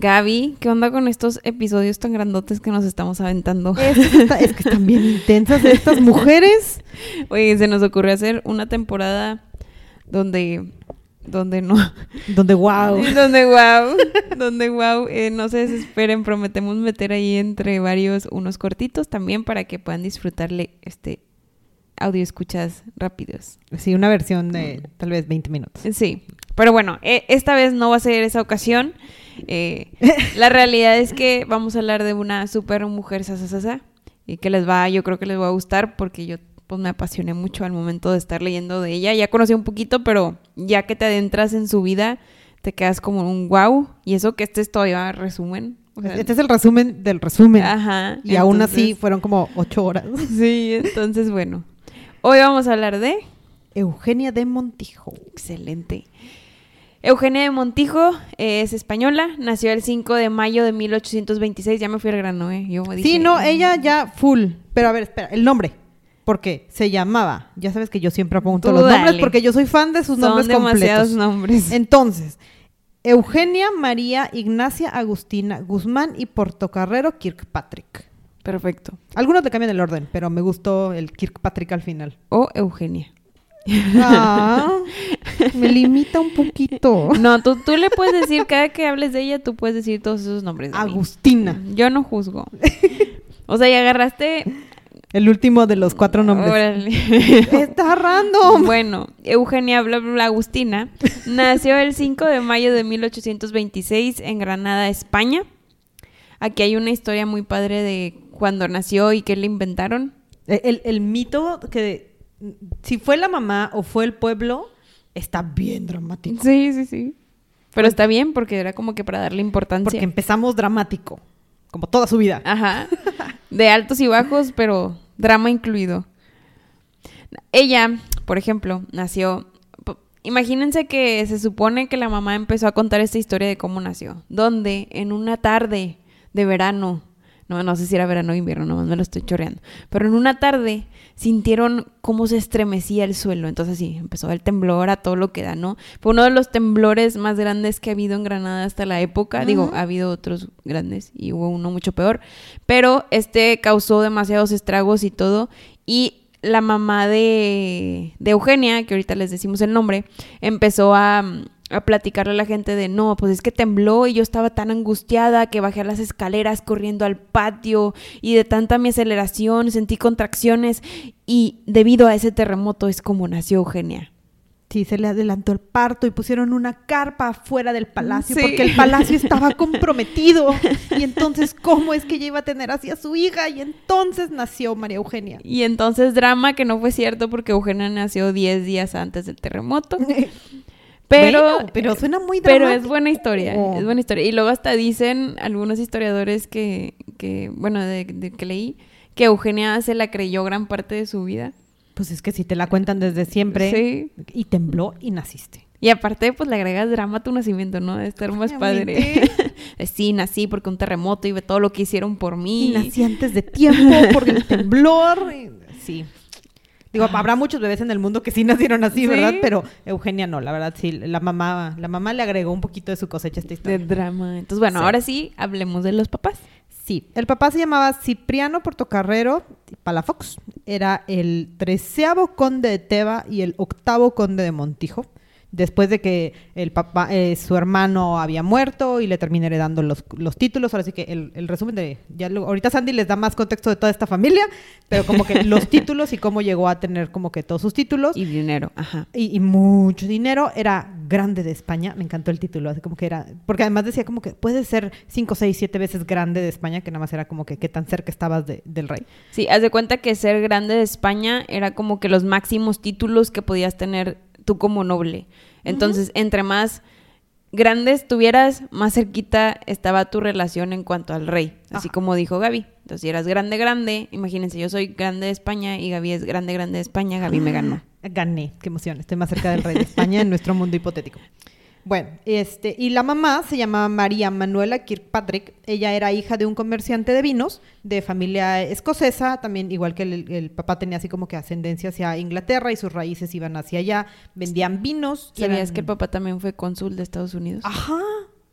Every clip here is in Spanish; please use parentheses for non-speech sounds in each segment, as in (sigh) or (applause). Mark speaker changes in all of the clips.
Speaker 1: Gaby, ¿qué onda con estos episodios tan grandotes que nos estamos aventando?
Speaker 2: Es, está- es que están bien intensas estas mujeres. (laughs)
Speaker 1: Oye, se nos ocurrió hacer una temporada donde donde no
Speaker 2: Donde wow. (laughs)
Speaker 1: donde wow, donde wow, eh, no se desesperen, prometemos meter ahí entre varios unos cortitos también para que puedan disfrutarle este audio escuchas rápidos.
Speaker 2: Sí, una versión de tal vez 20 minutos.
Speaker 1: Sí, pero bueno, eh, esta vez no va a ser esa ocasión. Eh, (laughs) la realidad es que vamos a hablar de una super mujer sasasasa y que les va, yo creo que les va a gustar porque yo pues me apasioné mucho al momento de estar leyendo de ella. Ya conocí un poquito, pero ya que te adentras en su vida, te quedas como un wow. Y eso que este es todavía resumen. o sea,
Speaker 2: Este es el resumen del resumen.
Speaker 1: Ajá.
Speaker 2: y aún así fueron como 8 horas. (laughs)
Speaker 1: Sí, entonces bueno. Hoy vamos a hablar de
Speaker 2: Eugenia de Montijo.
Speaker 1: Excelente. Eugenia de Montijo eh, es española, nació el 5 de mayo de 1826, ya me fui al grano, ¿eh? Yo dije,
Speaker 2: Sí, no, ella ya full. Pero a ver, espera, el nombre. Porque se llamaba. Ya sabes que yo siempre apunto los nombres porque yo soy fan de sus
Speaker 1: Son
Speaker 2: nombres
Speaker 1: demasiados
Speaker 2: completos.
Speaker 1: nombres.
Speaker 2: Entonces, Eugenia María Ignacia Agustina Guzmán y Portocarrero Kirkpatrick.
Speaker 1: Perfecto.
Speaker 2: Algunos le cambian el orden, pero me gustó el Kirkpatrick al final.
Speaker 1: O Eugenia.
Speaker 2: Ah, me limita un poquito. (laughs)
Speaker 1: No, tú, tú le puedes decir, cada que hables de ella, tú puedes decir todos esos nombres. de mí.
Speaker 2: Agustina,
Speaker 1: Yo no juzgo. O sea, y agarraste...
Speaker 2: el último de los cuatro nombres.
Speaker 1: Órale. (laughs)
Speaker 2: Está random.
Speaker 1: Bueno, Eugenia bla, bla, bla, Agustina nació el 5 de mayo de 1826 en Granada, España. Aquí hay una historia muy padre de cuando nació y qué le inventaron.
Speaker 2: El, el mito que si fue la mamá o fue el pueblo está bien dramático.
Speaker 1: Sí, sí, sí. Pero está bien porque era como que para darle importancia.
Speaker 2: Porque empezamos dramático, como toda su vida.
Speaker 1: Ajá. De altos y bajos, pero drama incluido. Ella, por ejemplo, nació. Imagínense que se supone que la mamá empezó a contar esta historia de cómo nació. Donde en una tarde de verano, no, no sé si era verano o invierno, nomás me lo estoy choreando. Pero en una tarde sintieron cómo se estremecía el suelo. Entonces sí, empezó el temblor a todo lo que da, ¿no? Fue uno de los temblores más grandes que ha habido en Granada hasta la época. Digo, ha habido otros grandes y hubo uno mucho peor. Pero este causó demasiados estragos y todo. Y la mamá de, de Eugenia, que ahorita les decimos el nombre, empezó a, a platicarle a la gente de no, pues es que tembló y yo estaba tan angustiada que bajé a las escaleras corriendo al patio y de tanta mi aceleración sentí contracciones y debido a ese terremoto es como nació Eugenia.
Speaker 2: Sí, se le adelantó el parto y pusieron una carpa afuera del palacio
Speaker 1: Sí.
Speaker 2: porque el palacio estaba (laughs) comprometido. Y entonces, ¿cómo es que ella iba a tener así a su hija? Y entonces nació María Eugenia.
Speaker 1: Y entonces drama que no fue cierto porque Eugenia nació 10 días antes del terremoto. (laughs) Pero,
Speaker 2: Bueno, pero suena muy
Speaker 1: Pero
Speaker 2: dramático.
Speaker 1: es buena historia,
Speaker 2: Oh.
Speaker 1: es buena historia. Y luego hasta dicen algunos historiadores que, que bueno, de, de que leí, que Eugenia se la creyó gran parte de su vida.
Speaker 2: Pues es que si te la cuentan desde siempre
Speaker 1: Sí.
Speaker 2: y tembló y naciste.
Speaker 1: Y aparte, pues le agregas drama a tu nacimiento, ¿no? De estar más padre.
Speaker 2: Obviamente. (laughs)
Speaker 1: Sí, nací porque un terremoto y ve todo lo que hicieron por mí.
Speaker 2: Y nací antes de tiempo por el temblor. Sí. Digo, habrá muchos bebés en el mundo que sí nacieron así,
Speaker 1: Sí.
Speaker 2: ¿verdad? Pero Eugenia no, la verdad sí. La mamá, la mamá le agregó un poquito de su cosecha a esta
Speaker 1: De
Speaker 2: historia.
Speaker 1: drama. Entonces, bueno,
Speaker 2: Sí.
Speaker 1: ahora sí, hablemos de los papás.
Speaker 2: Sí, el papá se llamaba Cipriano Portocarrero Palafox. Era el treceavo conde de Teba y el octavo conde de Montijo. Después de que el papá, eh, su hermano había muerto y le terminé heredando los, los títulos. Ahora sí que el, el resumen de. Ya luego- ahorita Sandy les da más contexto de toda esta familia, pero como que los (laughs) títulos y cómo llegó a tener como que todos sus títulos.
Speaker 1: Y dinero, ajá.
Speaker 2: Y, y mucho dinero. Era grande de España. Me encantó el título. Así como que era. Porque además decía como que puede ser cinco, seis, siete veces grande de España, que nada más era como que qué tan cerca estabas de- del rey.
Speaker 1: Sí, haz de cuenta que ser grande de España era como que los máximos títulos que podías tener tú como noble. Entonces, entre más grandes tuvieras, más cerquita estaba tu relación en cuanto al rey, así
Speaker 2: Ajá.
Speaker 1: como dijo Gaby. Entonces, si eras grande, grande, imagínense, yo soy grande de España y Gaby es grande, grande de España, Gaby me ganó. (laughs)
Speaker 2: Gané, qué emoción. Estoy más cerca del rey de España en nuestro mundo hipotético. Bueno, este, y la mamá se llamaba María Manuela Kirkpatrick. Ella era hija de un comerciante de vinos de familia escocesa, también igual que el, el papá tenía así como que ascendencia hacia Inglaterra y sus raíces iban hacia allá. Vendían vinos.
Speaker 1: ¿Sabías
Speaker 2: eran-
Speaker 1: que el papá también fue cónsul de Estados Unidos?
Speaker 2: Ajá.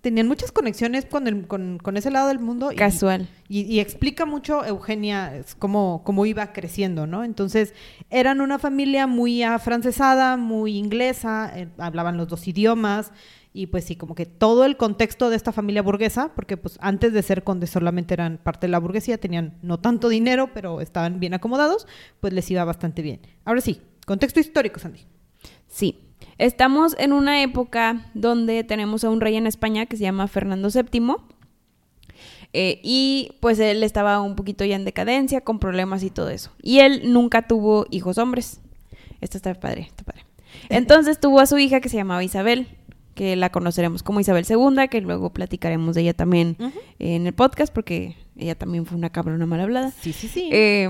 Speaker 2: Tenían muchas conexiones con, el- con, con ese lado del mundo. y-
Speaker 1: Casual.
Speaker 2: y, y explica mucho Eugenia es, cómo, cómo iba creciendo, ¿no? Entonces, eran una familia muy afrancesada, muy inglesa, eh, hablaban los dos idiomas, y pues sí, como que todo el contexto de esta familia burguesa, porque pues antes de ser condes solamente eran parte de la burguesía, tenían no tanto dinero, pero estaban bien acomodados, pues les iba bastante bien. Ahora sí, contexto histórico, Sandy.
Speaker 1: Sí. Estamos en una época donde tenemos a un rey en España que se llama Fernando VII. eh, y pues él estaba un poquito ya en decadencia, con problemas y todo eso. Y él nunca tuvo hijos hombres. Esto está padre, está padre. (laughs) Entonces tuvo a su hija que se llamaba Isabel, que la conoceremos como Isabel II, que luego platicaremos de ella también en el podcast, porque ella también fue una cabrona mal hablada.
Speaker 2: Sí, sí, sí.
Speaker 1: Eh,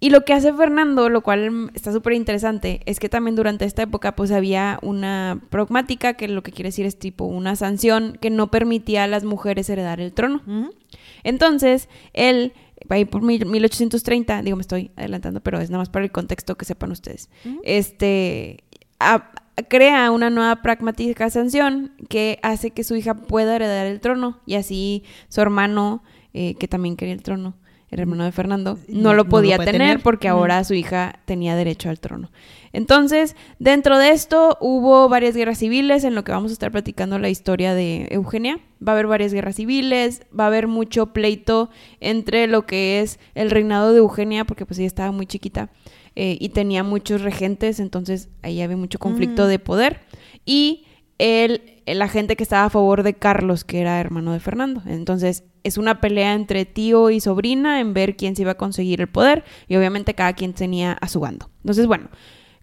Speaker 1: y lo que hace Fernando, lo cual está súper interesante, es que también durante esta época pues había una pragmática, que lo que quiere decir es tipo una sanción que no permitía a las mujeres heredar el trono.
Speaker 2: Ujú.
Speaker 1: Entonces, él, ahí por mil- 1830, digo, me estoy adelantando, pero es nada más para el contexto que sepan ustedes, este, a- crea una nueva pragmática sanción que hace que su hija pueda heredar el trono y así su hermano, eh, que también quería el trono, el hermano de Fernando, no lo
Speaker 2: no lo
Speaker 1: podía tener,
Speaker 2: tener.
Speaker 1: porque ahora su hija tenía derecho al trono. Entonces, dentro de esto hubo varias guerras civiles en lo que vamos a estar platicando la historia de Eugenia. Va a haber varias guerras civiles, va a haber mucho pleito entre lo que es el reinado de Eugenia, porque pues ella estaba muy chiquita eh, y tenía muchos regentes, entonces ahí había mucho conflicto de poder. Y el, la gente que estaba a favor de Carlos, que era hermano de Fernando. Entonces, es una pelea entre tío y sobrina en ver quién se iba a conseguir el poder y obviamente cada quien tenía a su bando. Entonces, bueno,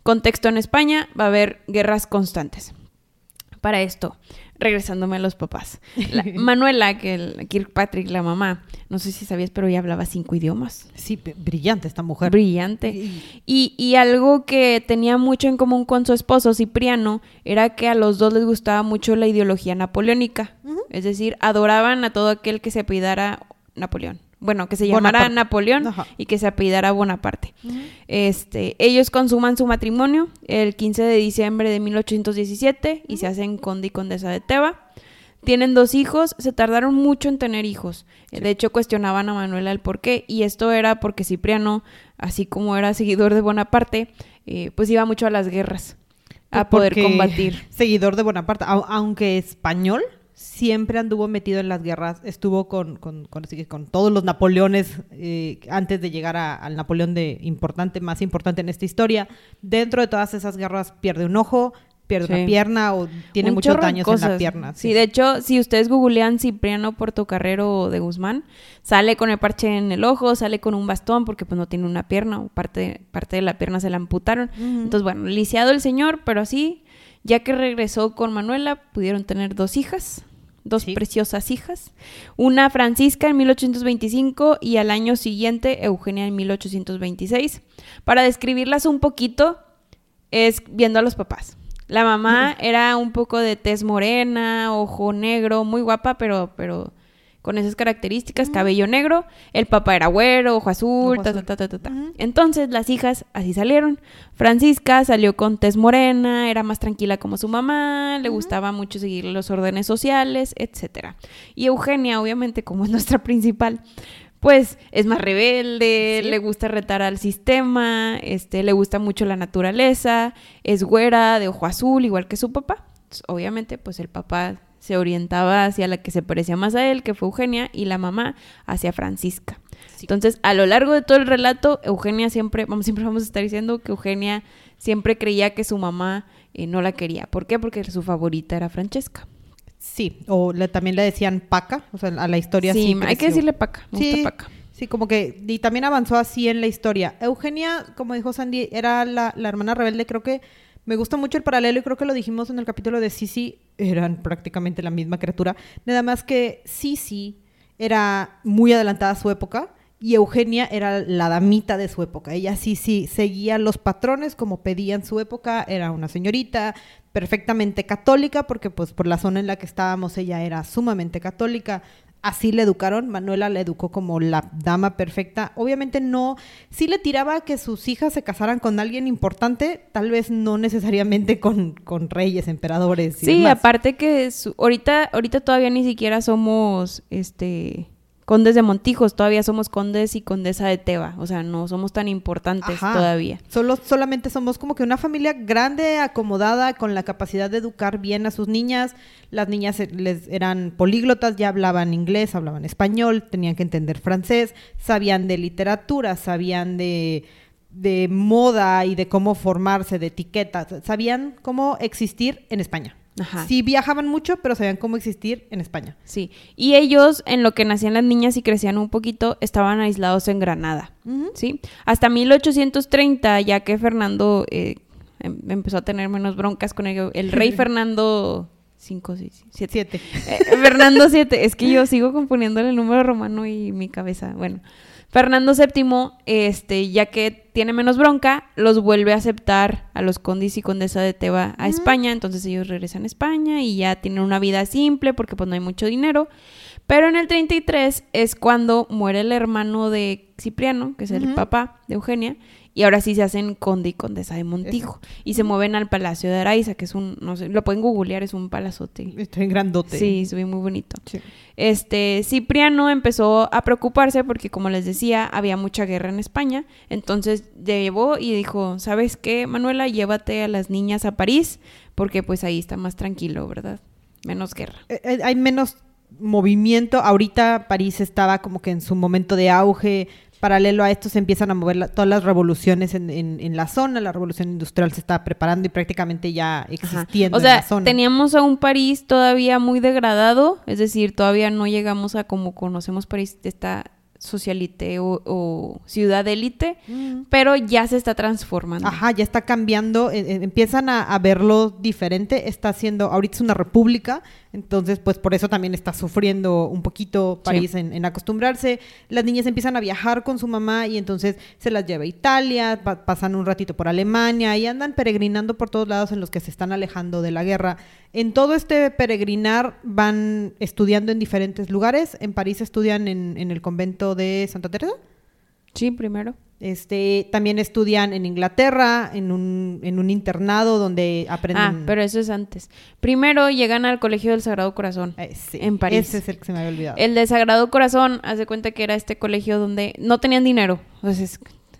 Speaker 1: contexto en España, va a haber guerras constantes. Para esto, regresándome a los papás. La- (laughs) Manuela, que el Kirkpatrick, la mamá, no sé si sabías, pero ella hablaba cinco idiomas.
Speaker 2: Sí, brillante esta mujer.
Speaker 1: Brillante.
Speaker 2: Y-
Speaker 1: Y, y algo que tenía mucho en común con su esposo, Cipriano, era que a los dos les gustaba mucho la ideología napoleónica. Es decir, adoraban a todo aquel que se apellidara Napoleón. Bueno, que se llamara
Speaker 2: Bonaparte.
Speaker 1: Napoleón
Speaker 2: Ajá.
Speaker 1: y que se apellidara Bonaparte. Este, ellos consuman su matrimonio el 15 de diciembre de 1817 y se hacen conde y condesa de Teba. Tienen dos hijos, se tardaron mucho en tener hijos. De hecho, cuestionaban a Manuela el por qué. Y esto era porque Cipriano, así como era seguidor de Bonaparte, eh, pues iba mucho a las guerras a poder combatir. (laughs)
Speaker 2: Seguidor de Bonaparte, au- aunque español, siempre anduvo metido en las guerras, estuvo con, con, con- así que con todos los Napoleones eh, antes de llegar a- al Napoleón de importante, más importante en esta historia. Dentro de todas esas guerras pierde un ojo, pierde
Speaker 1: Sí.
Speaker 2: una pierna o tiene
Speaker 1: Un
Speaker 2: muchos daños en la pierna.
Speaker 1: Sí. de hecho, si ustedes googlean Cipriano Portocarrero de Guzmán, sale con el parche en el ojo, sale con un bastón porque pues no tiene una pierna o parte, parte de la pierna se la amputaron. Entonces, bueno, lisiado el señor, pero así, ya que regresó con Manuela, pudieron tener dos hijas, dos
Speaker 2: Sí.
Speaker 1: preciosas hijas. Una Francisca en 1825 y al año siguiente Eugenia en 1826. Para describirlas un poquito, es viendo a los papás. La mamá era un poco de tez morena, ojo negro, muy guapa, pero, pero con esas características, cabello negro. El papá era güero, ojo azul, ta, ta, ta, ta. Entonces las hijas así salieron. Francisca salió con tez morena, era más tranquila como su mamá, le gustaba mucho seguir los órdenes sociales, etcétera. Y Eugenia, obviamente, como es (laughs) nuestra principal, pues es más rebelde,
Speaker 2: Sí.
Speaker 1: le gusta retar al sistema, este, le gusta mucho la naturaleza, es güera, de ojo azul, igual que su papá. Entonces, obviamente, pues el papá se orientaba hacia la que se parecía más a él, que fue Eugenia, y la mamá hacia Francisca.
Speaker 2: Sí.
Speaker 1: Entonces, a lo largo de todo el relato, Eugenia siempre, vamos, (laughs) siempre vamos a estar diciendo que Eugenia siempre creía que su mamá eh, no la quería. ¿Por qué? Porque su favorita era Francesca.
Speaker 2: Sí, o le- también le decían Paca, o sea, a la historia
Speaker 1: sí,
Speaker 2: sí
Speaker 1: hay que decirle Paca. Me
Speaker 2: Sí,
Speaker 1: gusta Paca.
Speaker 2: sí, como que, y también avanzó así en la historia. Eugenia, como dijo Sandy, era la, la hermana rebelde, creo que Me gusta mucho el paralelo y creo que lo dijimos en el capítulo de Sisi, eran prácticamente la misma criatura, nada más que Sisi era muy adelantada a su época y Eugenia era la damita de su época. Ella sí, sí, seguía los patrones como pedían su época, era una señorita perfectamente católica, porque pues por la zona en la que estábamos ella era sumamente católica. Así le educaron, Manuela le educó como la dama perfecta. Obviamente no, sí le tiraba que sus hijas se casaran con alguien importante, tal vez no necesariamente con, con reyes, emperadores.
Speaker 1: Y sí, aparte que ahorita, ahorita todavía ni siquiera somos, este, condes de Montijos, todavía somos condes y condesa de Teba, o sea, no somos tan importantes todavía.
Speaker 2: Solo, solamente somos como que una familia grande, acomodada, con la capacidad de educar bien a sus niñas. Las niñas les eran políglotas, ya hablaban inglés, hablaban español, tenían que entender francés, sabían de literatura, sabían de de moda y de cómo formarse, de etiquetas, sabían cómo existir en España. Sí viajaban mucho, pero sabían cómo existir en España.
Speaker 1: Sí. Y ellos, en lo que nacían las niñas y crecían un poquito, estaban aislados en Granada. ¿Sí? Hasta 1830, ya que Fernando eh, em, empezó a tener menos broncas con el, el rey (laughs) Fernando... 5, 6, 7. Fernando 7. Es que yo sigo componiéndole el número romano y mi cabeza. Bueno. Fernando VII, este, ya que tiene menos bronca, los vuelve a aceptar a los condes y condesa de Teba a España, entonces ellos regresan a España y ya tienen una vida simple porque pues no hay mucho dinero. Pero en el 33 es cuando muere el hermano de Cipriano, que es el papá de Eugenia, y ahora sí se hacen conde y condesa de Montijo. Y se mueven al Palacio de Araiza, que es un, no sé, lo pueden googlear, es un palazote.
Speaker 2: Está en grandote.
Speaker 1: Sí, es muy bonito. Este, Cipriano empezó a preocuparse porque, como les decía, había mucha guerra en España. Entonces llevó y dijo, ¿sabes qué, Manuela? Llévate a las niñas a París, porque pues ahí está más tranquilo, ¿verdad? Menos guerra.
Speaker 2: Eh, eh, hay menos movimiento. Ahorita París estaba como que en su momento de auge, Paralelo a esto se empiezan a mover todas las revoluciones en, en, la zona, la revolución industrial se está preparando y prácticamente ya existiendo
Speaker 1: o sea, en la zona. Teníamos a un París todavía muy degradado, es decir, todavía no llegamos a como conocemos París, está socialite o, ciudad élite, mm. pero ya se está transformando.
Speaker 2: Ajá, ya está cambiando, e, e, empiezan a, verlo diferente, está siendo, ahorita es una república, entonces pues por eso también está sufriendo un poquito París en, acostumbrarse. Las niñas empiezan a viajar con su mamá y entonces se las lleva a Italia, pasan un ratito por Alemania y andan peregrinando por todos lados en los que se están alejando de la guerra. En todo este peregrinar van estudiando en diferentes lugares. En París estudian en, en el convento de Santa Teresa.
Speaker 1: Sí, primero.
Speaker 2: Este, también estudian en Inglaterra, en un, en un internado donde aprenden.
Speaker 1: Ah, pero eso es antes. Primero llegan al Colegio del Sagrado Corazón eh, en París.
Speaker 2: Ese es el que se me había olvidado.
Speaker 1: El del Sagrado Corazón, hace cuenta que era este colegio donde no tenían dinero. Entonces,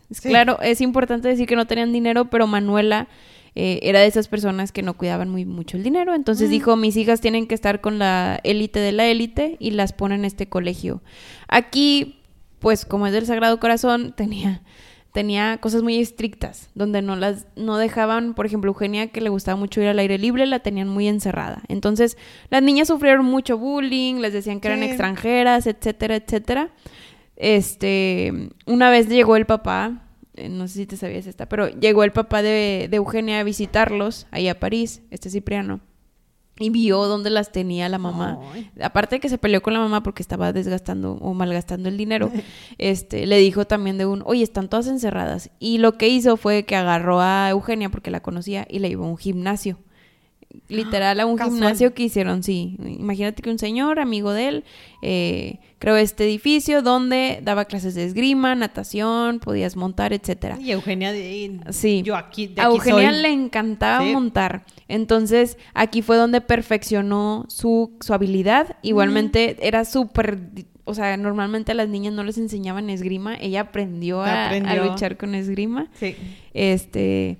Speaker 1: es, claro, es importante decir que no tenían dinero, pero Manuela eh, era de esas personas que no cuidaban muy mucho el dinero. Entonces mm. dijo, mis hijas tienen que estar con la élite de la élite y las pone en este colegio. Aquí pues como es del Sagrado Corazón, tenía, tenía cosas muy estrictas, donde no las, no dejaban, por ejemplo, Eugenia, que le gustaba mucho ir al aire libre, la tenían muy encerrada. Entonces, las niñas sufrieron mucho bullying, les decían que eran extranjeras, etcétera, etcétera. Este, una vez llegó el papá, eh, no sé si te sabías esta, pero llegó el papá de, de Eugenia a visitarlos ahí a París, este Cipriano y vio dónde las tenía la mamá. Aparte de que se peleó con la mamá porque estaba desgastando o malgastando el dinero, (laughs) este, le dijo también de un, oye, están todas encerradas. Y lo que hizo fue que agarró a Eugenia porque la conocía y la llevó a un gimnasio literal a un gimnasio que hicieron, sí. Imagínate que un señor, amigo de él, eh, creó este edificio donde daba clases de esgrima, natación, podías montar, etcétera.
Speaker 2: Y Eugenia, de,
Speaker 1: sí. yo aquí, a Eugenia le encantaba montar. Entonces, aquí fue donde perfeccionó su, su habilidad. Igualmente, era súper o sea, normalmente a las niñas no les enseñaban esgrima, ella aprendió a, a, luchar con esgrima. Sí. Este,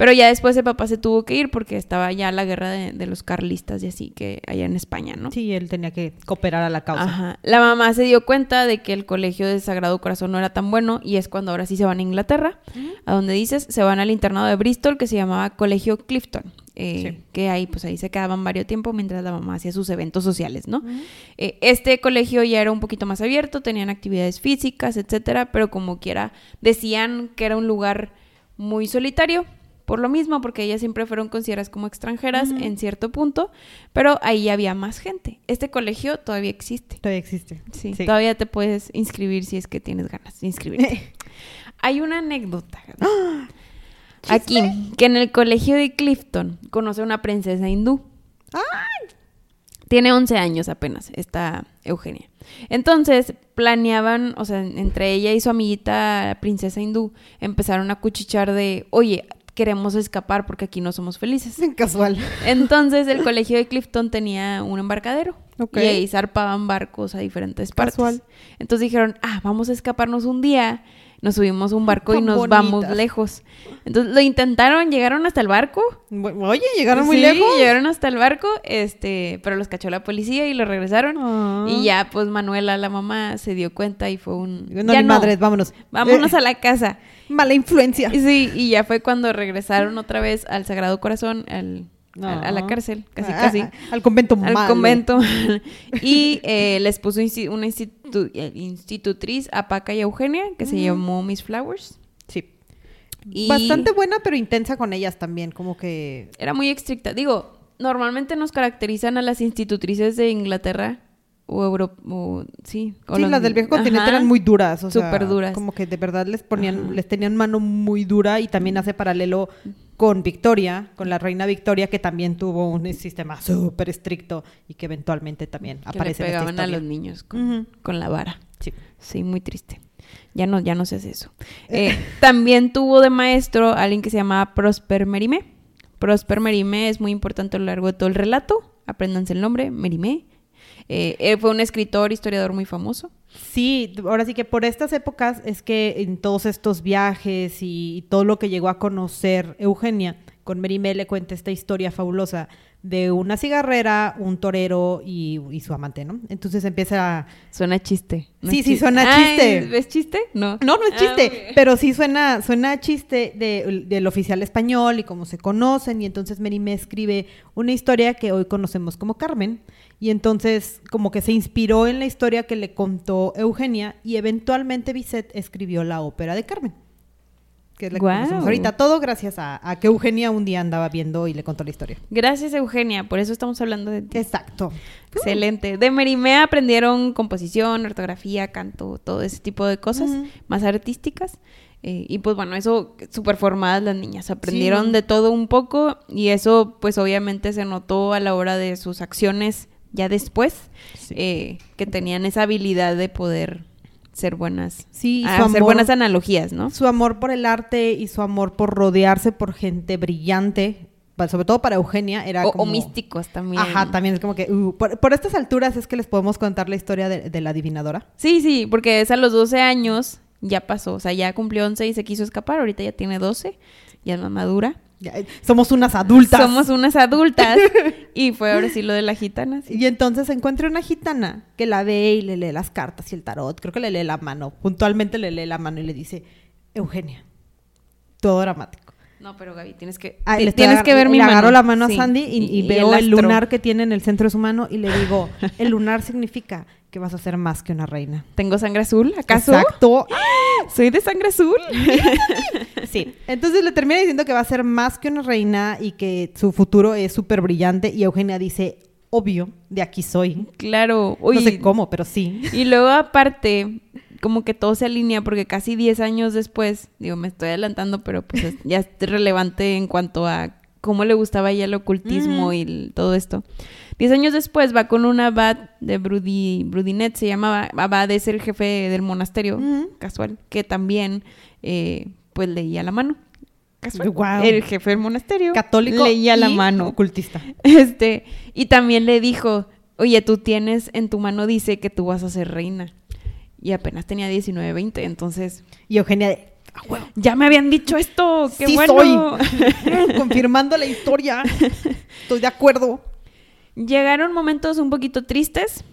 Speaker 1: pero ya después el papá se tuvo que ir porque estaba ya la guerra de, los carlistas y así, que allá en España, ¿no?
Speaker 2: Sí, él tenía que cooperar a la causa.
Speaker 1: Ajá. La mamá se dio cuenta de que el colegio de Sagrado Corazón no era tan bueno y es cuando ahora sí se van a Inglaterra, a donde dices, se van al internado de Bristol que se llamaba Colegio Clifton. Eh, que ahí pues ahí se quedaban varios tiempo mientras la mamá hacía sus eventos sociales, ¿no? Eh, este colegio ya era un poquito más abierto, tenían actividades físicas, etcétera, pero como quiera decían que era un lugar muy solitario por lo mismo, porque ellas siempre fueron consideradas como extranjeras en cierto punto, pero ahí había más gente. Este colegio todavía existe.
Speaker 2: Todavía existe.
Speaker 1: Sí, todavía te puedes inscribir si es que tienes ganas de inscribirte. (laughs) Hay una anécdota. Aquí, que en el colegio de Clifton conoce a una princesa hindú. Tiene 11 años apenas, esta Eugenia. Entonces, planeaban, o sea, entre ella y su amiguita princesa hindú, empezaron a cuchichar de, oye, queremos escapar porque aquí no somos felices. (laughs)
Speaker 2: Casual.
Speaker 1: Entonces, el colegio de Clifton tenía un embarcadero. Y ahí zarpaban barcos a diferentes partes. Casual. Entonces dijeron, ah, vamos a escaparnos un día nos subimos a un barco y nos vamos lejos. Entonces lo intentaron, llegaron hasta el barco.
Speaker 2: Oye, llegaron muy lejos.
Speaker 1: llegaron hasta el barco, este, pero los cachó la policía y lo regresaron. Ah. Y ya, pues Manuela, la mamá, se dio cuenta y fue un.
Speaker 2: No, ya madres, vámonos.
Speaker 1: Vámonos a la casa.
Speaker 2: Mala influencia.
Speaker 1: Sí, y ya fue cuando regresaron otra vez al Sagrado Corazón, al a, la cárcel, casi, casi.
Speaker 2: al convento
Speaker 1: Al convento. y eh, les puso una eh, institutriz a Paca y Eugenia, que se llamó Miss Flowers.
Speaker 2: Sí. Bastante buena, pero intensa con ellas también, como que...
Speaker 1: Era muy estricta. Digo, normalmente nos caracterizan a las institutrices de Inglaterra o Europa, sí.
Speaker 2: sí, las del viejo continente eran muy duras, o
Speaker 1: Súper duras.
Speaker 2: Como que de verdad les ponían, les tenían mano muy dura y también hace paralelo con Victoria, con la reina Victoria, que también tuvo un sistema súper estricto y que eventualmente también que aparece
Speaker 1: le pegaban a los niños con, la vara. Sí. Sí, muy triste. Ya no, ya no se hace eso. Eh, también tuvo de maestro alguien que se llamaba Prosper Merimé. Prosper Merimé es muy importante a lo largo de todo el relato. Apréndanse el nombre, Merimé. Eh, fue un escritor, historiador muy famoso.
Speaker 2: Sí, ahora sí que por estas épocas es que en todos estos viajes y, todo lo que llegó a conocer Eugenia, con Merimé le cuenta esta historia fabulosa de una cigarrera, un torero y, su amante, ¿no? Entonces empieza...
Speaker 1: Suena chiste.
Speaker 2: sí, sí, suena chiste.
Speaker 1: ¿Es chiste? No.
Speaker 2: No, no es ah, chiste, pero sí suena, suena chiste del oficial español y cómo se conocen y entonces Merimé escribe una historia que hoy conocemos como Carmen y entonces como que se inspiró en la historia que le contó Eugenia y eventualmente Bizet escribió la ópera de Carmen. Que es la que ahorita. Todo gracias a, que Eugenia un día andaba viendo y le contó la historia.
Speaker 1: Gracias Eugenia, por eso estamos hablando de ti.
Speaker 2: Exacto.
Speaker 1: Excelente. De Merimé aprendieron composición, ortografía, canto, todo ese tipo de cosas más artísticas. Eh, y pues bueno, eso súper formadas las niñas, aprendieron de todo un poco y eso pues obviamente se notó a la hora de sus acciones ya después, eh, que tenían esa habilidad de poder ser buenas,
Speaker 2: sí,
Speaker 1: hacer buenas analogías, ¿no?
Speaker 2: Su amor por el arte y su amor por rodearse por gente brillante, sobre todo para Eugenia, era
Speaker 1: o,
Speaker 2: como...
Speaker 1: O místicos también.
Speaker 2: Ajá, también es como que... Uh, por, estas alturas es que les podemos contar la historia de, la adivinadora.
Speaker 1: Sí, sí, porque es a los 12 años, ya pasó, o sea, ya cumplió 11 y se quiso escapar, ahorita ya tiene 12, ya es más madura.
Speaker 2: Eh, somos unas adultas.
Speaker 1: Somos unas adultas. (laughs) y fue ahora sí lo de la gitana.
Speaker 2: Y entonces encuentra una gitana que la ve y le lee las cartas y el tarot. Creo que le lee la mano. Puntualmente le lee la mano y le dice, Eugenia, todo dramático.
Speaker 1: No, pero Gaby, tienes que, ah, tienes que ver
Speaker 2: mi mano. Le agarro la mano a Sandy y, veo el, lunar que tiene en el centro de su mano y le digo, (laughs) el lunar significa que vas a ser más que una reina.
Speaker 1: ¿Tengo sangre azul, acaso?
Speaker 2: Exacto.
Speaker 1: ¿Soy de sangre azul? (laughs)
Speaker 2: sí. Entonces le termina diciendo que va a ser más que una reina y que su futuro es súper brillante. Y Eugenia dice, obvio, de aquí soy.
Speaker 1: Claro.
Speaker 2: no sé cómo, pero sí.
Speaker 1: Y luego aparte, como que todo se alinea porque casi 10 años después, digo, me estoy adelantando, pero pues ya es relevante en cuanto a cómo le gustaba ella el ocultismo y todo esto. Diez años después va con un abad de Brudy, Brudinet, se llamaba, abad es el jefe del monasterio, casual, que también eh, pues leía la mano. Casual. El jefe del monasterio.
Speaker 2: Católico.
Speaker 1: Leía la mano.
Speaker 2: Ocultista. (laughs)
Speaker 1: Este, y también le dijo, oye, tú tienes, en tu mano dice que tú vas a ser reina. Y apenas tenía 19, 20, entonces...
Speaker 2: Y Eugenia
Speaker 1: ya me habían dicho esto, qué bueno. (laughs)
Speaker 2: Confirmando la historia. Estoy de acuerdo.
Speaker 1: Llegaron momentos un poquito tristes.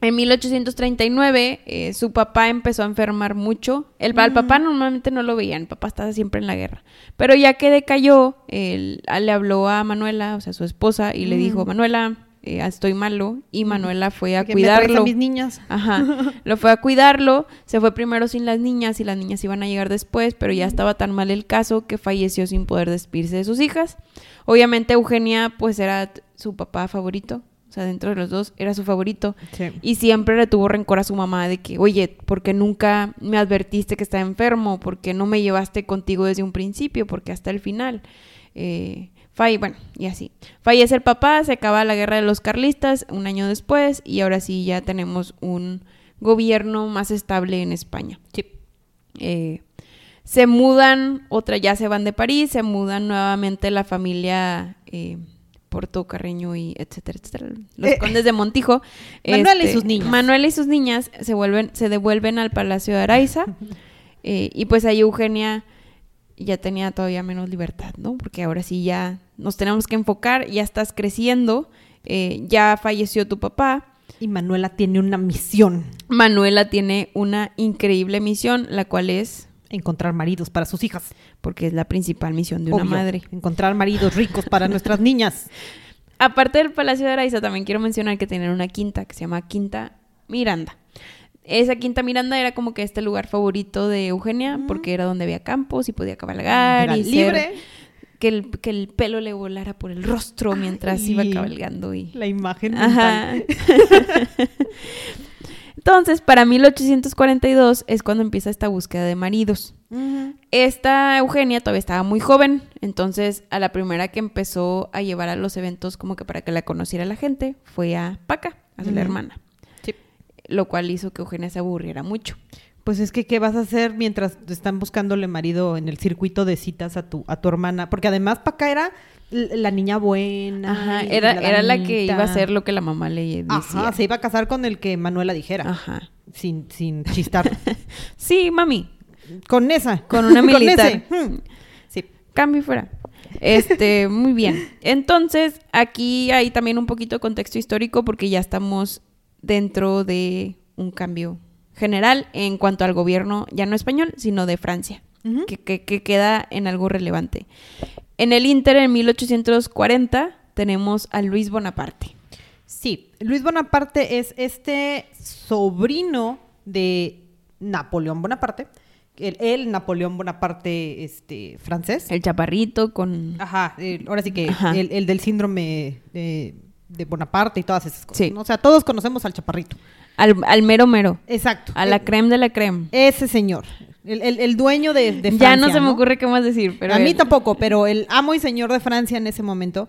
Speaker 1: En 1839 eh, su papá empezó a enfermar mucho. El, papá normalmente no lo veían, el papá estaba siempre en la guerra. Pero ya que decayó, él, le habló a Manuela, o sea, su esposa, y le dijo, Manuela, eh, estoy malo y Manuela fue a
Speaker 2: Que me traes
Speaker 1: cuidarlo.
Speaker 2: a mis niñas.
Speaker 1: Ajá, (laughs) lo fue a cuidarlo, se fue primero sin las niñas y las niñas iban a llegar después, pero ya estaba tan mal el caso que falleció sin poder despedirse de sus hijas. Obviamente Eugenia pues era su papá favorito, o sea, dentro de los dos era su favorito
Speaker 2: Sí.
Speaker 1: y siempre le tuvo rencor a su mamá de que, oye, ¿por qué nunca me advertiste que estaba enfermo? ¿Por qué no me llevaste contigo desde un principio? Porque hasta el final. Eh, falle- bueno, y así. Fallece el papá, se acaba la guerra de los carlistas un año después y ahora sí ya tenemos un gobierno más estable en España.
Speaker 2: Sí.
Speaker 1: Eh, se mudan, otra ya se van de París, se mudan nuevamente la familia eh, Porto Carreño y etcétera, etcétera. Los
Speaker 2: Eh,
Speaker 1: condes de Montijo. este,
Speaker 2: Manuela y sus niñas.
Speaker 1: Manuela y sus niñas se vuelven, se devuelven al Palacio de Araiza. (laughs) eh, y pues ahí Eugenia ya tenía todavía menos libertad, ¿no? Porque ahora sí ya nos tenemos que enfocar, ya estás creciendo, eh, ya falleció tu papá.
Speaker 2: Y Manuela tiene una misión.
Speaker 1: Manuela tiene una increíble misión, la cual es
Speaker 2: Encontrar maridos para sus hijas.
Speaker 1: porque es la principal misión de una madre.
Speaker 2: Encontrar maridos ricos para (laughs) nuestras niñas.
Speaker 1: Aparte del Palacio de Araiza, también quiero mencionar que tenían una quinta que se llama Quinta Miranda. Esa Quinta Miranda era como que este lugar favorito de Eugenia, porque era donde había campos y podía cabalgar
Speaker 2: Era
Speaker 1: y ser-
Speaker 2: libre.
Speaker 1: Que, el, que el pelo le volara por el rostro mientras
Speaker 2: Ay.
Speaker 1: iba cabalgando y
Speaker 2: La imagen
Speaker 1: Ajá. (laughs) Entonces, para 1842 es cuando empieza esta búsqueda de maridos. Esta Eugenia todavía estaba muy joven, entonces a la primera que empezó a llevar a los eventos como que para que la conociera la gente fue a Paca, a su hermana,
Speaker 2: Sí.
Speaker 1: lo cual hizo que Eugenia se aburriera mucho.
Speaker 2: Pues es que, ¿qué vas a hacer mientras están buscándole marido en el circuito de citas a tu, a tu hermana? Porque además Paca era la niña buena.
Speaker 1: Ajá, era, era la que iba a hacer lo que la mamá le decía.
Speaker 2: Ajá, se iba a casar con el que Manuela dijera.
Speaker 1: Ajá.
Speaker 2: Sin, sin chistar. (laughs)
Speaker 1: Sí, mami,
Speaker 2: con esa.
Speaker 1: con una (laughs) militar.
Speaker 2: ese. (laughs) Hmm. Sí.
Speaker 1: Cambio y fuera. Este, muy bien. Entonces, aquí hay también un poquito de contexto histórico porque ya estamos dentro de un cambio general en cuanto al gobierno, ya no español, sino de Francia, que, que- que queda en algo relevante. En el Inter, en 1840, tenemos a Luis Bonaparte.
Speaker 2: Sí, Luis Bonaparte es este sobrino de Napoleón Bonaparte. El, el Napoleón Bonaparte este, francés.
Speaker 1: El chaparrito con...
Speaker 2: Ajá, el- ahora sí que
Speaker 1: Ajá.
Speaker 2: el, el del síndrome de, de Bonaparte y todas esas cosas.
Speaker 1: Sí.
Speaker 2: ¿no? O sea, todos conocemos al chaparrito.
Speaker 1: Al, al mero mero.
Speaker 2: Exacto.
Speaker 1: A la creme de la creme.
Speaker 2: Ese señor. El, el- el dueño de, de
Speaker 1: ya no
Speaker 2: Francia,
Speaker 1: se me ocurre qué más decir, pero...
Speaker 2: a mí tampoco, pero el amo y señor de Francia en ese momento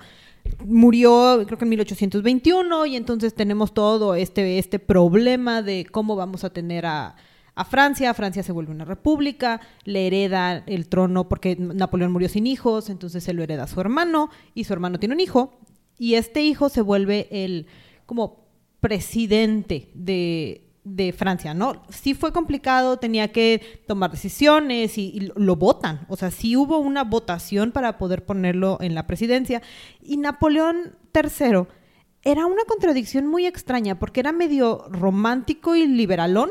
Speaker 2: murió, creo que en 1821, y entonces tenemos todo este, este problema de cómo vamos a tener a, a Francia. Francia se vuelve una república, le hereda el trono porque Napoleón murió sin hijos, entonces se lo hereda a su hermano, y su hermano tiene un hijo, y este hijo se vuelve el como presidente de, de Francia, ¿no? Sí fue complicado, tenía que tomar decisiones y, y lo- votan. O sea, sí hubo una votación para poder ponerlo en la presidencia. Y Napoleón III era una contradicción muy extraña porque era medio romántico y liberalón,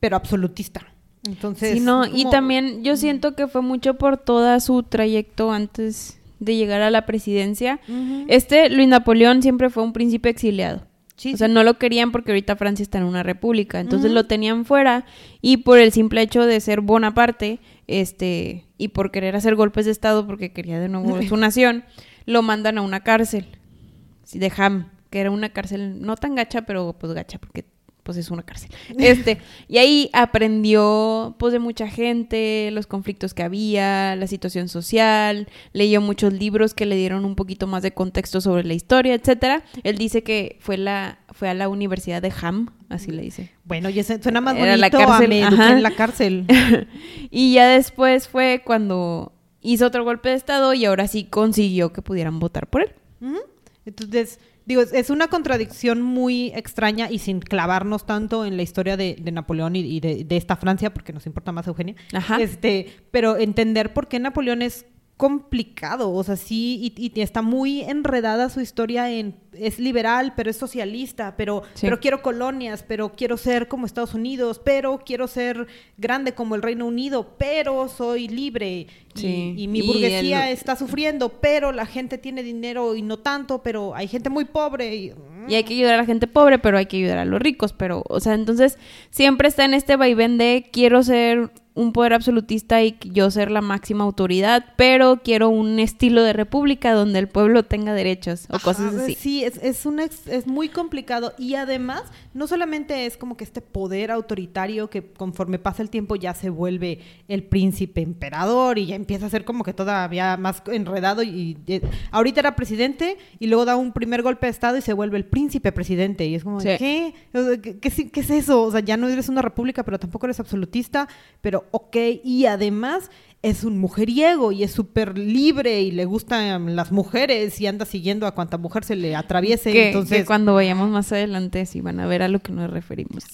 Speaker 2: pero absolutista. Entonces,
Speaker 1: Sí, no, y también yo siento que fue mucho por toda su trayecto antes de llegar a la presidencia. Este Luis Napoleón siempre fue un príncipe exiliado.
Speaker 2: Sí,
Speaker 1: o sea, no lo querían porque ahorita Francia está en una república, entonces lo tenían fuera y por el simple hecho de ser Bonaparte, este, y por querer hacer golpes de estado porque quería de nuevo (laughs) su nación, lo mandan a una cárcel de Ham, que era una cárcel no tan gacha, pero pues gacha porque pues es una cárcel. (laughs) Este, y ahí aprendió pues de mucha gente, los conflictos que había, la situación social, leyó muchos libros que le dieron un poquito más de contexto sobre la historia, etcétera. Él dice que fue la fue a la Universidad de Ham, así le dice.
Speaker 2: Bueno, y ese suena más
Speaker 1: Era la
Speaker 2: bonito
Speaker 1: cárcel,
Speaker 2: a me en la cárcel. (laughs)
Speaker 1: y ya después fue cuando hizo otro golpe de estado y ahora sí consiguió que pudieran votar por él.
Speaker 2: Entonces, digo, es, es una contradicción muy extraña y sin clavarnos tanto en la historia de, de Napoleón y, y de, de esta Francia, porque nos importa más Eugenia.
Speaker 1: Ajá.
Speaker 2: Este, pero entender por qué Napoleón es complicado, o sea, sí, y, y está muy enredada su historia en, es liberal, pero es socialista, pero,
Speaker 1: Sí.
Speaker 2: pero quiero colonias, pero quiero ser como Estados Unidos, pero quiero ser grande como el Reino Unido, pero soy libre, y-
Speaker 1: Sí.
Speaker 2: y, mi
Speaker 1: Y
Speaker 2: burguesía
Speaker 1: el-
Speaker 2: está sufriendo, pero la gente tiene dinero y no tanto, pero hay gente muy pobre. y-
Speaker 1: Y hay que ayudar a la gente pobre, pero hay que ayudar a los ricos. Pero, o sea, entonces siempre está en este vaivén de quiero ser un poder absolutista y yo ser la máxima autoridad, pero quiero un estilo de república donde el pueblo tenga derechos o cosas así.
Speaker 2: Sí, es, es, un es muy complicado y además no solamente es como que este poder autoritario que conforme pasa el tiempo ya se vuelve el príncipe emperador y ya empieza a ser como que todavía más enredado y, ahorita era presidente y luego da un primer golpe de estado y se vuelve el príncipe presidente y es como, ¿qué? ¿Qué, ¿Qué es eso? O sea, ya no eres una república, pero tampoco eres absolutista, pero ok, y además es un mujeriego y es súper libre y le gustan las mujeres y anda siguiendo a cuanta mujer se le atraviese. entonces,
Speaker 1: cuando vayamos más adelante sí van a ver a lo que nos referimos.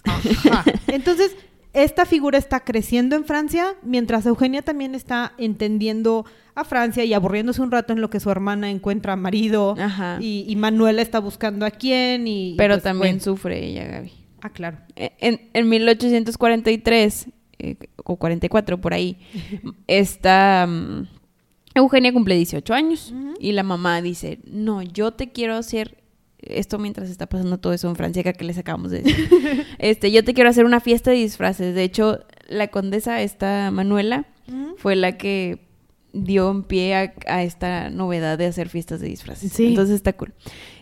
Speaker 1: (laughs)
Speaker 2: Entonces, esta figura está creciendo en Francia, mientras Eugenia también está entendiendo a Francia y aburriéndose un rato en lo que su hermana encuentra marido Y, Manuela está buscando a quién. Y,
Speaker 1: Pero pues, también sufre ella, Gaby.
Speaker 2: Ah, claro.
Speaker 1: E, en, en 1843 eh, o 44 por ahí, está... Mm, Eugenia cumple 18 años y la mamá dice, no, yo te quiero hacer esto mientras está pasando todo eso en Francia que les acabamos de decir. (laughs) este, yo te quiero hacer una fiesta de disfraces. De hecho, la condesa, esta Manuela, fue la que dio en pie a, esta novedad de hacer fiestas de disfraces. Entonces está cool.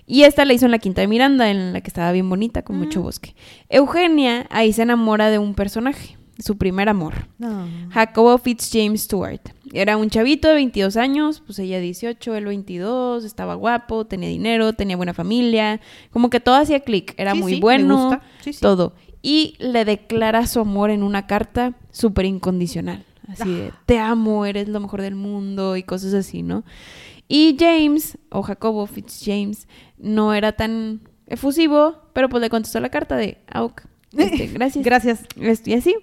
Speaker 1: Y esta la hizo en la Quinta de Miranda, en la que estaba bien bonita, con mucho bosque. Eugenia ahí se enamora de un personaje su primer amor. Jacobo Fitzjames Stewart. Era un chavito de 22 años, pues ella 18, él 22, estaba guapo, tenía dinero, tenía buena familia, como que todo hacía clic, era muy bueno, todo. Y le declara su amor en una carta súper incondicional, así de, te amo, eres lo mejor del mundo y cosas así, ¿no? Y James, o Jacobo Fitzjames, no era tan efusivo, pero pues le contestó la carta de, ah, este, (laughs) gracias.
Speaker 2: gracias.
Speaker 1: Y así,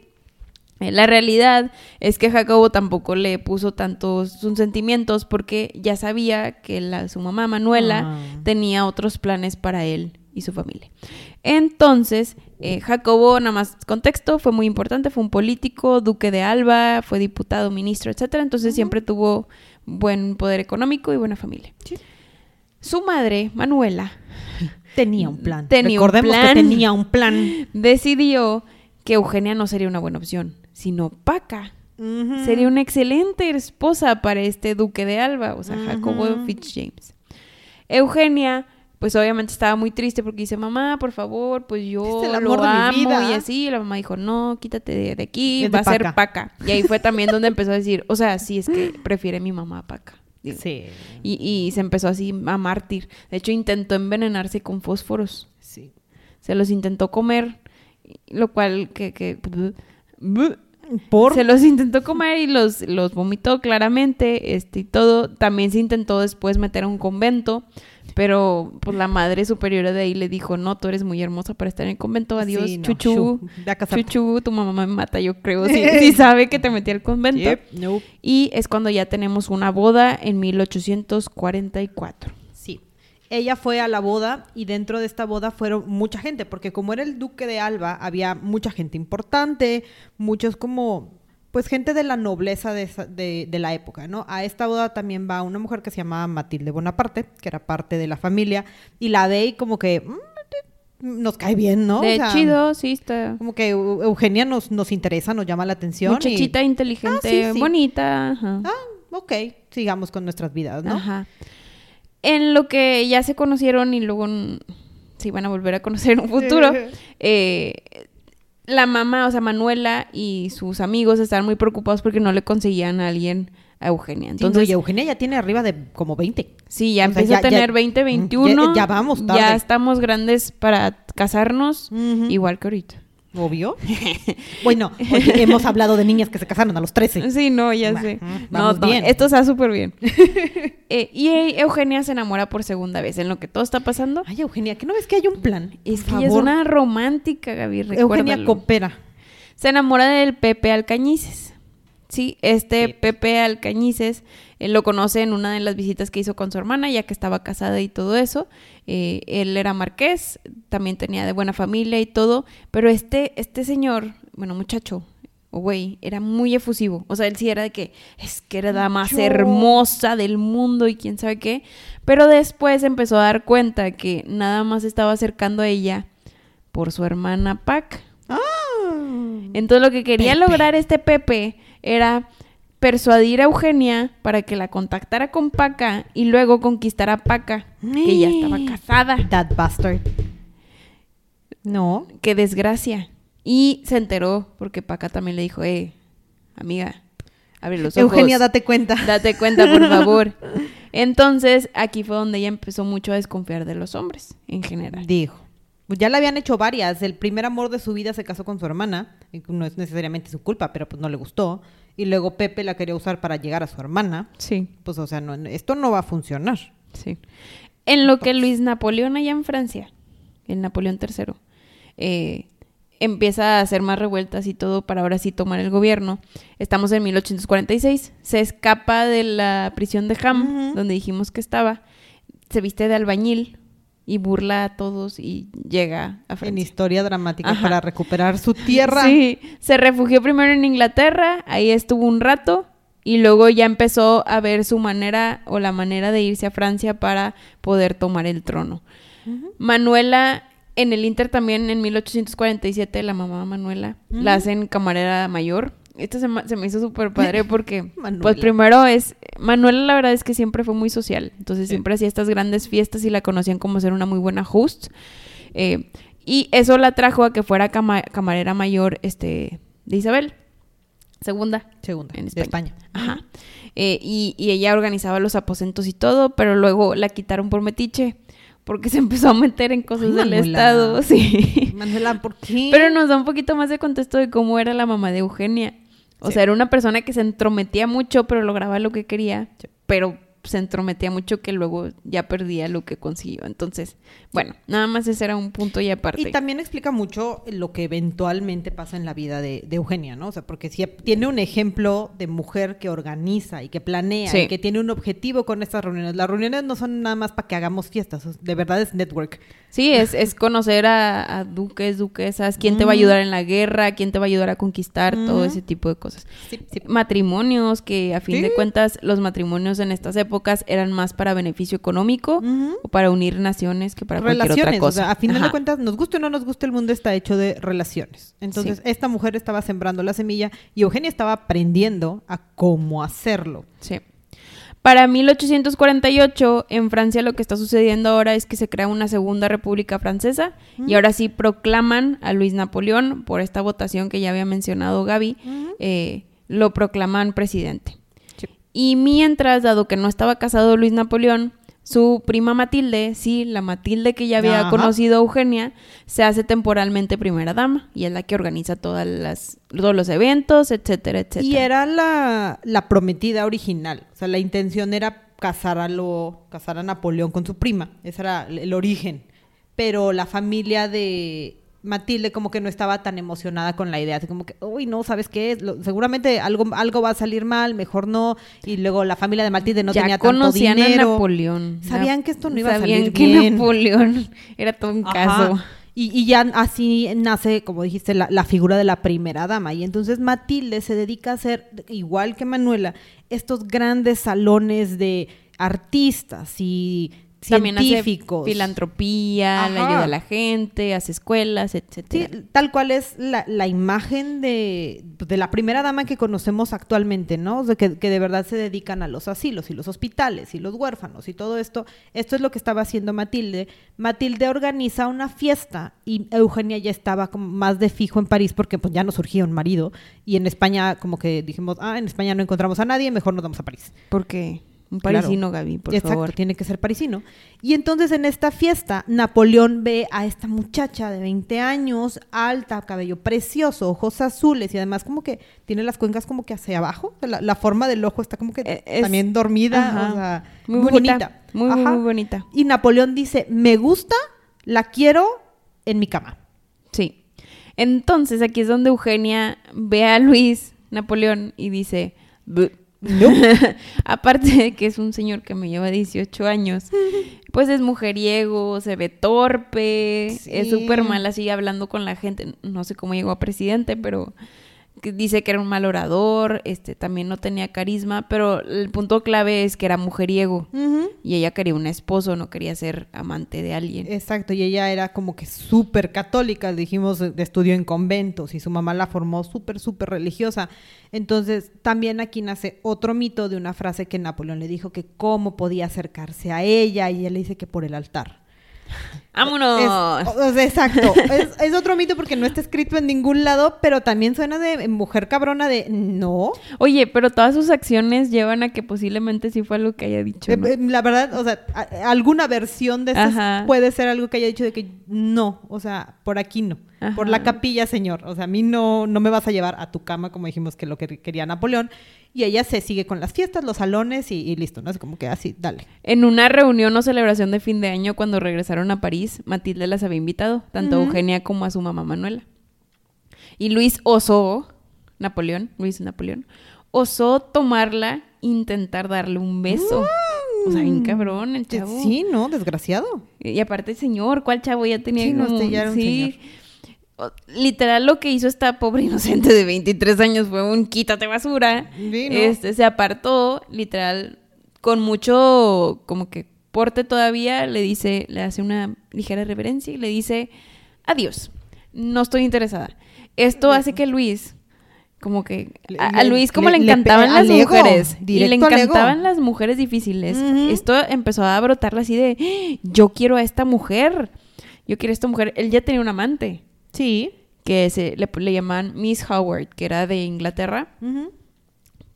Speaker 1: la realidad es que Jacobo tampoco le puso tantos sus sentimientos porque ya sabía que la, su mamá Manuela ah. tenía otros planes para él y su familia. Entonces, eh, Jacobo, nada más contexto, fue muy importante, fue un político, duque de Alba, fue diputado, ministro, etcétera. Entonces siempre tuvo buen poder económico y buena familia. Su madre, Manuela,
Speaker 2: tenía un plan.
Speaker 1: Tenía un plan,
Speaker 2: que tenía un plan. (laughs)
Speaker 1: Decidió que Eugenia no sería una buena opción sino Paca. Sería una excelente esposa para este duque de Alba, o sea, Jacobo Fitzjames. Eugenia, pues obviamente estaba muy triste porque dice, mamá, por favor, pues yo lo amo y así. Y la mamá dijo, no, quítate de, aquí, va a ser Paca. Y ahí fue también donde empezó a decir, o sea, sí, es que (laughs) prefiere mi mamá a Paca.
Speaker 2: Sí.
Speaker 1: Y, y, se empezó así a mártir. De hecho, intentó envenenarse con fósforos.
Speaker 2: Sí.
Speaker 1: Se los intentó comer, lo cual que... que
Speaker 2: ¿Por?
Speaker 1: Se los intentó comer y los, los vomitó claramente, este y todo. También se intentó después meter a un convento, pero pues la madre superiora de ahí le dijo, no, tú eres muy hermosa para estar en el convento, adiós, chuchu, chuchu, tu mamá me mata, yo creo, sí, (laughs) sabe que te metí al convento. Y es cuando ya tenemos una boda en 1844
Speaker 2: ella fue a la boda y dentro de esta boda fueron mucha gente, porque como era el duque de Alba, había mucha gente importante, muchos como, pues gente de la nobleza de, la época, ¿no? A esta boda también va una mujer que se llamaba Matilde Bonaparte, que era parte de la familia, y la de ahí como que... Mm, nos cae bien, ¿no?
Speaker 1: De chido, sí está.
Speaker 2: Como que Eugenia nos, nos interesa, nos llama la atención.
Speaker 1: Muchachita inteligente, ah, bonita.
Speaker 2: Ah, ok, sigamos con nuestras vidas, ¿no? Ajá
Speaker 1: en lo que ya se conocieron y luego se iban a volver a conocer en un futuro, eh, la mamá, o sea, Manuela y sus amigos estaban muy preocupados porque no le conseguían a alguien a Eugenia. Entonces,
Speaker 2: y Eugenia ya tiene arriba de como 20.
Speaker 1: Sí, ya empieza a tener 20, 21.
Speaker 2: Ya, vamos tarde.
Speaker 1: Ya estamos grandes para casarnos, igual que ahorita.
Speaker 2: Obvio. (laughs) bueno, hemos hablado de niñas que se casaron a los 13.
Speaker 1: Sí, no, ya sé. Vamos no, bien. esto está súper bien. (laughs) Eh, y Eugenia se enamora por segunda vez en lo que todo está pasando.
Speaker 2: Ay, Eugenia, ¿qué no ves que hay un plan?
Speaker 1: Es que ella es una romántica, Gaby.
Speaker 2: Eugenia coopera.
Speaker 1: Se enamora del Pepe Alcañices. Sí, este Pepe Alcañices él lo conoce en una de las visitas que hizo con su hermana, ya que estaba casada y todo eso. Eh, él era marqués, también tenía de buena familia y todo, pero este, este señor, bueno, muchacho, o güey, era muy efusivo. O sea, él sí era de que es que era la más hermosa del mundo y quién sabe qué. Pero después empezó a dar cuenta que nada más estaba acercando a ella por su hermana Pac.
Speaker 2: Ah.
Speaker 1: Entonces lo que quería
Speaker 2: Pepe.
Speaker 1: lograr este Pepe era persuadir a Eugenia para que la contactara con Paca y luego conquistar a Paca, que ya estaba casada.
Speaker 2: That bastard. No.
Speaker 1: Qué desgracia. Y se enteró porque Paca también le dijo, eh, amiga, abre los ojos.
Speaker 2: Eugenia, date cuenta. (laughs)
Speaker 1: Date cuenta, por (laughs) favor. Entonces, aquí fue donde ella empezó mucho a desconfiar de los hombres, en general.
Speaker 2: Dijo. Pues ya le habían hecho varias. El primer amor de su vida se casó con su hermana. y No es necesariamente su culpa, pero pues no le gustó. Y luego Pepe la quería usar para llegar a su hermana.
Speaker 1: Sí,
Speaker 2: Pues, o sea, no, esto no va a funcionar.
Speaker 1: sí. En lo que Luis Napoleón allá en Francia, el Napoleón III, eh, empieza a hacer más revueltas y todo para ahora sí tomar el gobierno. Estamos en 1846. Se escapa de la prisión de Ham, donde dijimos que estaba. Se viste de albañil y burla a todos y llega a
Speaker 2: En
Speaker 1: Francia.
Speaker 2: historia dramática
Speaker 1: Ajá.
Speaker 2: para recuperar su (laughs) tierra.
Speaker 1: Sí, se refugió primero en Inglaterra, ahí estuvo un rato y luego ya empezó a ver su manera o la manera de irse a Francia para poder tomar el trono. Manuela, en el Inter también en 1847, la mamá Manuela, la hacen camarera mayor. Esto se, me hizo súper padre (laughs) porque,
Speaker 2: Manuela.
Speaker 1: pues primero es, Manuela la verdad es que siempre fue muy social, entonces siempre hacía estas grandes fiestas y la conocían como ser una muy buena host. Eh, y eso la trajo a que fuera cama- camarera mayor este, de Isabel, segunda.
Speaker 2: Segunda.
Speaker 1: En
Speaker 2: de
Speaker 1: España.
Speaker 2: España.
Speaker 1: Ajá. Eh, y, y ella organizaba los aposentos y todo, pero luego la quitaron por metiche porque se (laughs) empezó a meter en cosas
Speaker 2: Ay,
Speaker 1: del
Speaker 2: Manuela.
Speaker 1: Estado. (laughs) Sí.
Speaker 2: Manuela, ¿por qué?
Speaker 1: Pero nos da un poquito más de contexto de cómo era la mamá de Eugenia. O
Speaker 2: Sí.
Speaker 1: sea, era una persona que se entrometía mucho, pero lograba lo que quería.
Speaker 2: Sí.
Speaker 1: Pero se entrometía mucho que luego ya perdía lo que consiguió. Entonces, bueno, nada más ese era un punto y aparte.
Speaker 2: Y también explica mucho lo que eventualmente pasa en la vida de, de Eugenia, ¿no? O sea, porque si tiene un ejemplo de mujer que organiza y que planea
Speaker 1: Sí.
Speaker 2: y que tiene un objetivo con estas reuniones. Las reuniones no son nada más para que hagamos fiestas, de verdad es network.
Speaker 1: Sí, es, es conocer a, a duques, duquesas, quién te va a ayudar en la guerra, quién te va a ayudar a conquistar, todo ese tipo de cosas.
Speaker 2: Sí, sí.
Speaker 1: Matrimonios, que a fin
Speaker 2: Sí.
Speaker 1: de cuentas los matrimonios en estas épocas eran más para beneficio económico o para unir naciones que para cualquier otra
Speaker 2: relaciones, o
Speaker 1: cosa.
Speaker 2: sea, a
Speaker 1: Ajá.
Speaker 2: de cuentas, nos guste o no nos guste, el mundo está hecho de relaciones. Entonces, esta mujer estaba sembrando la semilla y Eugenia estaba aprendiendo a cómo hacerlo.
Speaker 1: Sí. Para 1848, en Francia lo que está sucediendo ahora es que se crea una segunda república francesa y ahora sí proclaman a Luis Napoleón, por esta votación que ya había mencionado Gaby, eh, lo proclaman presidente.
Speaker 2: Sí.
Speaker 1: Y mientras, dado que no estaba casado Luis Napoleón, su prima Matilde, sí, la Matilde que ya había
Speaker 2: Ajá.
Speaker 1: conocido a Eugenia, se hace temporalmente primera dama y es la que organiza todas las, todos los eventos, etcétera, etcétera.
Speaker 2: Y era la, la prometida original. O sea, la intención era casar a, lo, casar a Napoleón con su prima. Ese era el origen. Pero la familia de Matilde como que no estaba tan emocionada con la idea. Así como que, uy, no, ¿sabes qué? Lo- seguramente algo, algo va a salir mal, mejor no. Y luego la familia de Matilde no
Speaker 1: ya
Speaker 2: tenía tanto
Speaker 1: conocían a
Speaker 2: dinero.
Speaker 1: Napoleón.
Speaker 2: Sabían que esto no iba a
Speaker 1: sabían
Speaker 2: salir
Speaker 1: que
Speaker 2: bien.
Speaker 1: Napoleón (laughs) era todo un
Speaker 2: Ajá.
Speaker 1: caso.
Speaker 2: Y, y ya así nace, como dijiste, la, la figura de la primera dama. Y entonces Matilde se dedica a hacer, igual que Manuela, estos grandes salones de artistas y
Speaker 1: También hace
Speaker 2: científicos.
Speaker 1: filantropía, le ayuda a la gente, hace escuelas,
Speaker 2: Sí,
Speaker 1: etcétera.
Speaker 2: tal cual es la, la imagen de, de la primera dama que conocemos actualmente, ¿no? O sea, que, que de verdad se dedican a los asilos y los hospitales y los huérfanos y todo esto. Esto es lo que estaba haciendo Matilde. Matilde organiza una fiesta y Eugenia ya estaba como más de fijo en París porque pues ya no surgía un marido y en España como que dijimos, ah, en España no encontramos a nadie, mejor nos vamos a París.
Speaker 1: Porque un
Speaker 2: Claro.
Speaker 1: parisino, Gaby, por
Speaker 2: Exacto,
Speaker 1: favor.
Speaker 2: tiene que ser parisino. Y entonces en esta fiesta, Napoleón ve a esta muchacha de 20 años, alta, cabello precioso, ojos azules y además como que tiene las cuencas como que hacia abajo. La, la forma del ojo está como que
Speaker 1: es-
Speaker 2: también dormida, o sea,
Speaker 1: muy,
Speaker 2: muy,
Speaker 1: bonita.
Speaker 2: bonita.
Speaker 1: Muy, muy,
Speaker 2: Ajá.
Speaker 1: muy bonita.
Speaker 2: Y Napoleón dice, me gusta, la quiero en mi cama.
Speaker 1: Sí. Entonces aquí es donde Eugenia ve a Luis Napoleón y dice, (laughs) Aparte de que es un señor que me lleva 18 años, (laughs) pues es mujeriego, se ve torpe,
Speaker 2: Sí.
Speaker 1: es súper mal así hablando con la gente. No sé cómo llegó a presidente, pero dice que era un mal orador, este, también no tenía carisma, pero el punto clave es que era mujeriego y ella quería un esposo, no quería ser amante de alguien.
Speaker 2: Exacto, y ella era como que súper católica, dijimos, de estudió en conventos y su mamá la formó súper, súper religiosa. Entonces, también aquí nace otro mito de una frase que Napoleón le dijo que cómo podía acercarse a ella y él le dice que por el altar.
Speaker 1: ¡Vámonos!
Speaker 2: Es- exacto. (laughs) es, es otro mito porque no está escrito en ningún lado, pero también suena de mujer cabrona de no.
Speaker 1: Oye, pero todas sus acciones llevan a que posiblemente sí fue algo que haya dicho. ¿no?
Speaker 2: Eh, La verdad, o sea, a- alguna versión de eso puede ser algo que haya dicho de que no, o sea, por aquí no. Por la capilla, señor. O sea, a mí no, no me vas a llevar a tu cama, como dijimos que lo que quería Napoleón. Y ella se sigue con las fiestas, los salones y, y listo, ¿no? Es como que así, dale.
Speaker 1: En una reunión o celebración de fin de año cuando regresaron a París, Matilde las había invitado, tanto a. Eugenia como a su mamá Manuela. Y Luis osó, Napoleón, Luis Napoleón, osó tomarla intentar darle un beso. O sea, bien cabrón el chavo.
Speaker 2: Sí, ¿no? Desgraciado.
Speaker 1: Y aparte, señor, ¿cuál chavo ya tenía
Speaker 2: Sí, no,
Speaker 1: como-
Speaker 2: este ya era un
Speaker 1: sí. Literal, lo que hizo esta pobre (laughs) inocente de 23 años fue un quítate basura.
Speaker 2: Sí, ¿no?
Speaker 1: Este, se apartó, literal, con mucho, como que porte todavía, le dice, le hace una ligera reverencia y le dice, adiós, no estoy interesada. Esto hace que Luis, como que, a, Luis como le,
Speaker 2: le- le
Speaker 1: encantaban las mujeres, y le encantaban las mujeres difíciles, esto empezó a brotarle así de, "¡Ah! yo quiero a esta mujer, yo quiero a esta mujer, él ya tenía un amante
Speaker 2: Sí.
Speaker 1: que se le, le llamaban Miss Howard, que era de Inglaterra,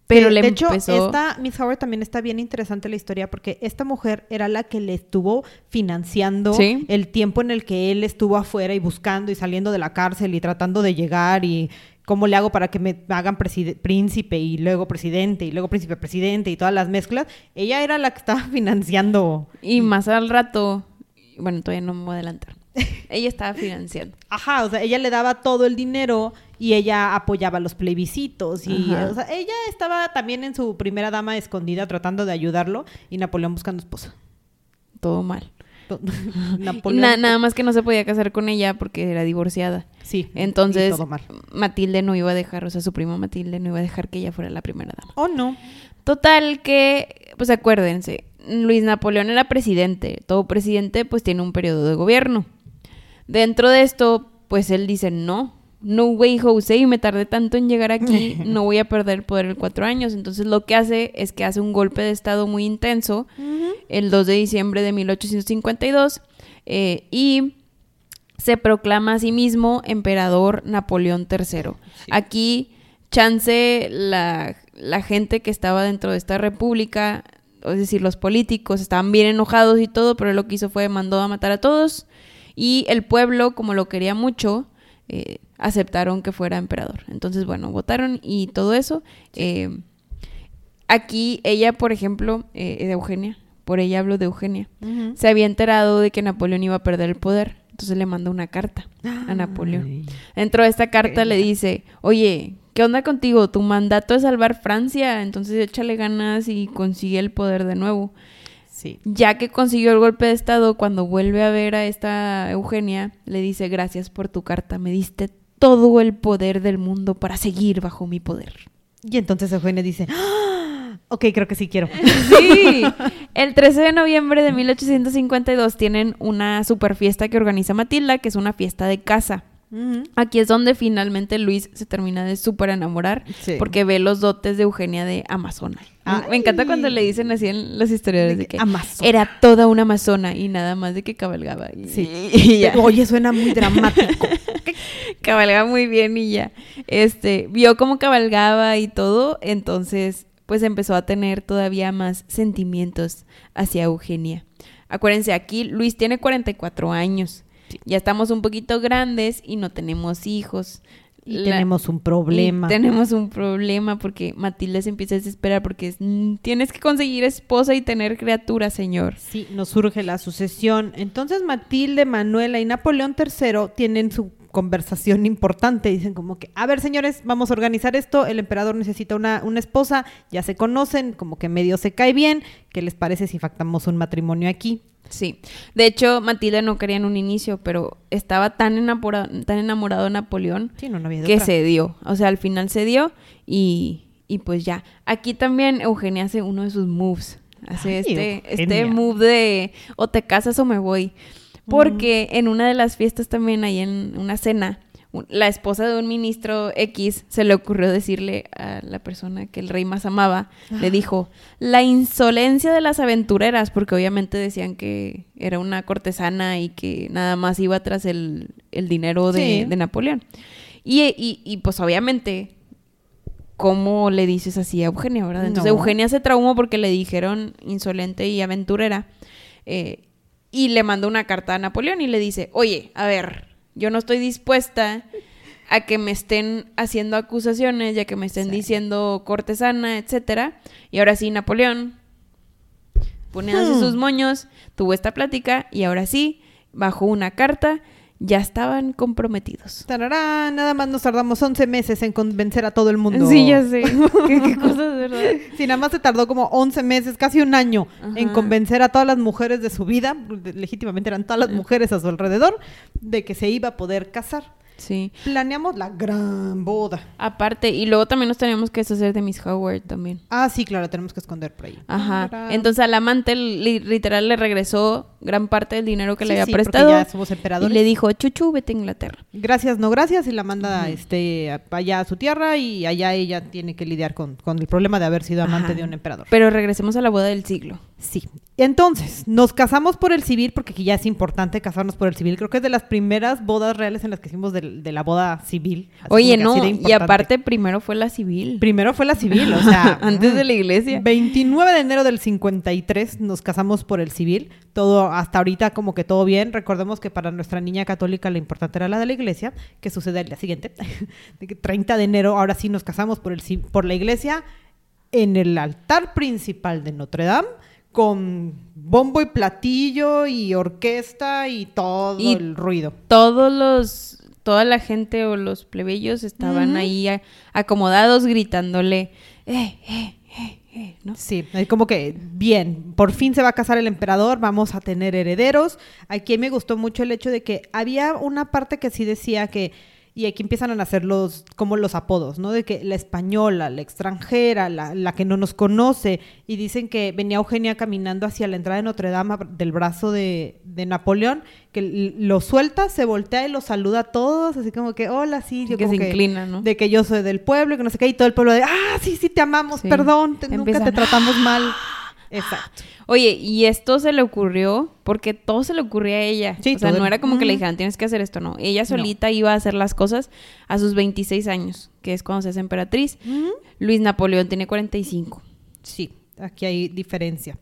Speaker 1: pero
Speaker 2: Que,
Speaker 1: le
Speaker 2: de hecho, esta Miss Howard también está bien interesante la historia porque esta mujer era la que le estuvo financiando
Speaker 1: Sí.
Speaker 2: el tiempo en el que él estuvo afuera y buscando y saliendo de la cárcel y tratando de llegar y cómo le hago para que me hagan príncipe y luego presidente y luego príncipe presidente y todas las mezclas. Ella era la que estaba (laughs) financiando.
Speaker 1: Y más al rato, bueno, todavía no me voy a adelantar. (laughs) Ella estaba financiando.
Speaker 2: Ajá, o sea, ella le daba todo el dinero y ella apoyaba los plebiscitos y, o sea, ella estaba también en su primera dama escondida tratando de ayudarlo y Napoleón buscando esposa.
Speaker 1: Todo mal. (laughs) (laughs) Na- nada más que no se podía casar con ella porque era divorciada.
Speaker 2: Sí.
Speaker 1: Entonces,
Speaker 2: y todo mal.
Speaker 1: Matilde no iba a dejar, o sea, su prima Matilde no iba a dejar que ella fuera la primera dama.
Speaker 2: Oh, no.
Speaker 1: Total que, pues acuérdense, Luis Napoleón era presidente. Todo presidente pues tiene un periodo de gobierno. Dentro de esto, pues él dice, no, no way José, y me tardé tanto en llegar aquí, (laughs) no voy a perder el poder en cuatro años. Entonces lo que hace es que hace un golpe de estado muy intenso el 2 de diciembre de 1852 eh, y se proclama a sí mismo emperador Napoleón III. Aquí, chance, la, la gente que estaba dentro de esta república, es decir, los políticos, estaban bien enojados y todo, pero él lo que hizo fue mandó a matar a todos y el pueblo, como lo quería mucho, eh, aceptaron que fuera emperador. Entonces, bueno, votaron y todo eso. Eh, aquí ella, por ejemplo, eh, de Eugenia, por ella hablo de Eugenia, se había enterado de que Napoleón iba a perder el poder. Entonces le manda una carta a Napoleón.
Speaker 2: Ay.
Speaker 1: Dentro de esta carta le dice, oye, ¿qué onda contigo? Tu mandato es salvar Francia, entonces échale ganas y consigue el poder de nuevo.
Speaker 2: Sí.
Speaker 1: Ya que consiguió el golpe de estado, cuando vuelve a ver a esta Eugenia, le dice, gracias por tu carta, me diste todo el poder del mundo para seguir bajo mi poder.
Speaker 2: Y entonces Eugenia dice, "Ah, ok, creo que sí quiero. (laughs)
Speaker 1: Sí, el 13 de noviembre de 1852 tienen una super fiesta que organiza Matilda, que es una fiesta de casa. Aquí es donde finalmente Luis se termina de súper enamorar
Speaker 2: Sí.
Speaker 1: porque ve los dotes de Eugenia de Amazona. Me-
Speaker 2: Ay.
Speaker 1: Me encanta cuando le dicen así en los historiadores de
Speaker 2: De
Speaker 1: que era toda una amazona y nada más de que cabalgaba. Y,
Speaker 2: Sí.
Speaker 1: y ya.
Speaker 2: Oye, suena muy dramático. (laughs)
Speaker 1: cabalgaba muy bien y ya. Este, vio cómo cabalgaba y todo, entonces pues empezó a tener todavía más sentimientos hacia Eugenia. Acuérdense, aquí Luis tiene 44 años. Ya estamos un poquito grandes y no tenemos hijos.
Speaker 2: Y
Speaker 1: La-
Speaker 2: tenemos un problema.
Speaker 1: y tenemos un problema porque Matilde se empieza a desesperar porque es, "Mm, tienes que conseguir esposa y tener criatura, señor.
Speaker 2: Sí, nos surge la sucesión. Entonces Matilde, Manuela y Napoleón III tienen su conversación importante. Dicen como que, a ver señores, vamos a organizar esto. El emperador necesita una, una esposa. Ya se conocen, como que medio se cae bien. ¿Qué les parece si factamos un matrimonio aquí?
Speaker 1: Sí. De hecho, Matilda no quería en un inicio, pero estaba tan enamorado, tan enamorado de Napoleón
Speaker 2: Sí, no, no había de
Speaker 1: que
Speaker 2: otra.
Speaker 1: se dio. O sea, al final se dio y, y pues ya. Aquí también Eugenia hace uno de sus moves. Hace
Speaker 2: Ay,
Speaker 1: este, este move de o te casas o me voy. Porque en una de las fiestas también, ahí en una cena, la esposa de un ministro X se le ocurrió decirle a la persona que el rey más amaba, le dijo, la insolencia de las aventureras, porque obviamente decían que era una cortesana y que nada más iba tras el, el dinero de,
Speaker 2: Sí.
Speaker 1: de Napoleón. Y, y- y, pues obviamente, ¿cómo le dices así a Eugenia, verdad? Entonces
Speaker 2: No.
Speaker 1: Eugenia se traumó porque le dijeron insolente y aventurera. eh, y le mandó una carta a Napoleón y le dice, oye, a ver, yo no estoy dispuesta a que me estén haciendo acusaciones, ya que me estén
Speaker 2: Sí.
Speaker 1: diciendo cortesana, etcétera. Y ahora sí, Napoleón poniéndose
Speaker 2: Hmm.
Speaker 1: sus moños, tuvo esta plática y ahora sí, bajo una carta, ya estaban comprometidos.
Speaker 2: Tararán, nada más nos tardamos 11 meses en convencer a todo el mundo.
Speaker 1: Sí, ya sé. (laughs) ¿Qué, qué cosas, ¿verdad?
Speaker 2: Sí, nada más se tardó como 11 meses, casi un año, en convencer a todas las mujeres de su vida, legítimamente eran todas las mujeres a su alrededor, de que se iba a poder casar.
Speaker 1: Sí.
Speaker 2: Planeamos la gran boda.
Speaker 1: Aparte, y luego también nos teníamos que deshacer de Miss Howard también.
Speaker 2: Ah, sí, claro, tenemos que esconder por ahí.
Speaker 1: Ajá.
Speaker 2: Tararán.
Speaker 1: Entonces al amante li- literal le regresó gran parte del dinero que
Speaker 2: Sí,
Speaker 1: le había
Speaker 2: sí, porque
Speaker 1: prestado.
Speaker 2: ya somos
Speaker 1: y
Speaker 2: emperadores.
Speaker 1: le dijo, chuchu, vete a Inglaterra.
Speaker 2: Gracias, no gracias, y la manda este, allá a su tierra y allá ella tiene que lidiar con, con el problema de haber sido amante
Speaker 1: Ajá.
Speaker 2: de un emperador.
Speaker 1: Pero regresemos a la boda del siglo.
Speaker 2: Sí. Entonces, nos casamos por el civil, porque aquí ya es importante casarnos por el civil. Creo que es de las primeras bodas reales en las que hicimos de, de la boda civil.
Speaker 1: Oye, no, y aparte primero fue la civil.
Speaker 2: Primero fue la civil, o sea... (laughs)
Speaker 1: Antes de la iglesia.
Speaker 2: 29 de enero del 53 nos casamos por el civil. Todo, hasta ahorita como que todo bien. Recordemos que para nuestra niña católica lo importante era la de la iglesia, que sucede el día siguiente. (laughs) De que 30 de enero, ahora sí nos casamos por, el, por la iglesia en el altar principal de Notre Dame con bombo y platillo y orquesta y todo
Speaker 1: Y-
Speaker 2: el ruido.
Speaker 1: Todos los, toda la gente o los plebeyos estaban ahí a- acomodados gritándole, eh, eh, eh, eh, ¿no?
Speaker 2: Sí, es como que bien, por fin se va a casar el emperador, vamos a tener herederos. Aquí me gustó mucho el hecho de que había una parte que sí decía que, y aquí empiezan a nacer los, como los apodos, ¿no? De que la española, la extranjera, la, la que no nos conoce, y dicen que venía Eugenia caminando hacia la entrada de Notre Dame del brazo de, de Napoleón, que lo suelta, se voltea y los saluda a todos, así como que, hola, sí, yo
Speaker 1: que
Speaker 2: como
Speaker 1: se inclina, ¿no?
Speaker 2: de que yo soy del pueblo y que no sé qué, y todo el pueblo de, ah, sí, sí, te amamos,
Speaker 1: Sí.
Speaker 2: perdón, te- nunca te tratamos mal. Exacto.
Speaker 1: Oye, y esto se le ocurrió porque todo se le ocurría a ella.
Speaker 2: Sí,
Speaker 1: o sea, no era como que le dijeran, tienes que hacer esto, no. Ella
Speaker 2: No.
Speaker 1: solita iba a hacer las cosas a sus 26 años, que es cuando se hace emperatriz. Luis Napoleón tiene 45.
Speaker 2: Sí, aquí hay diferencia.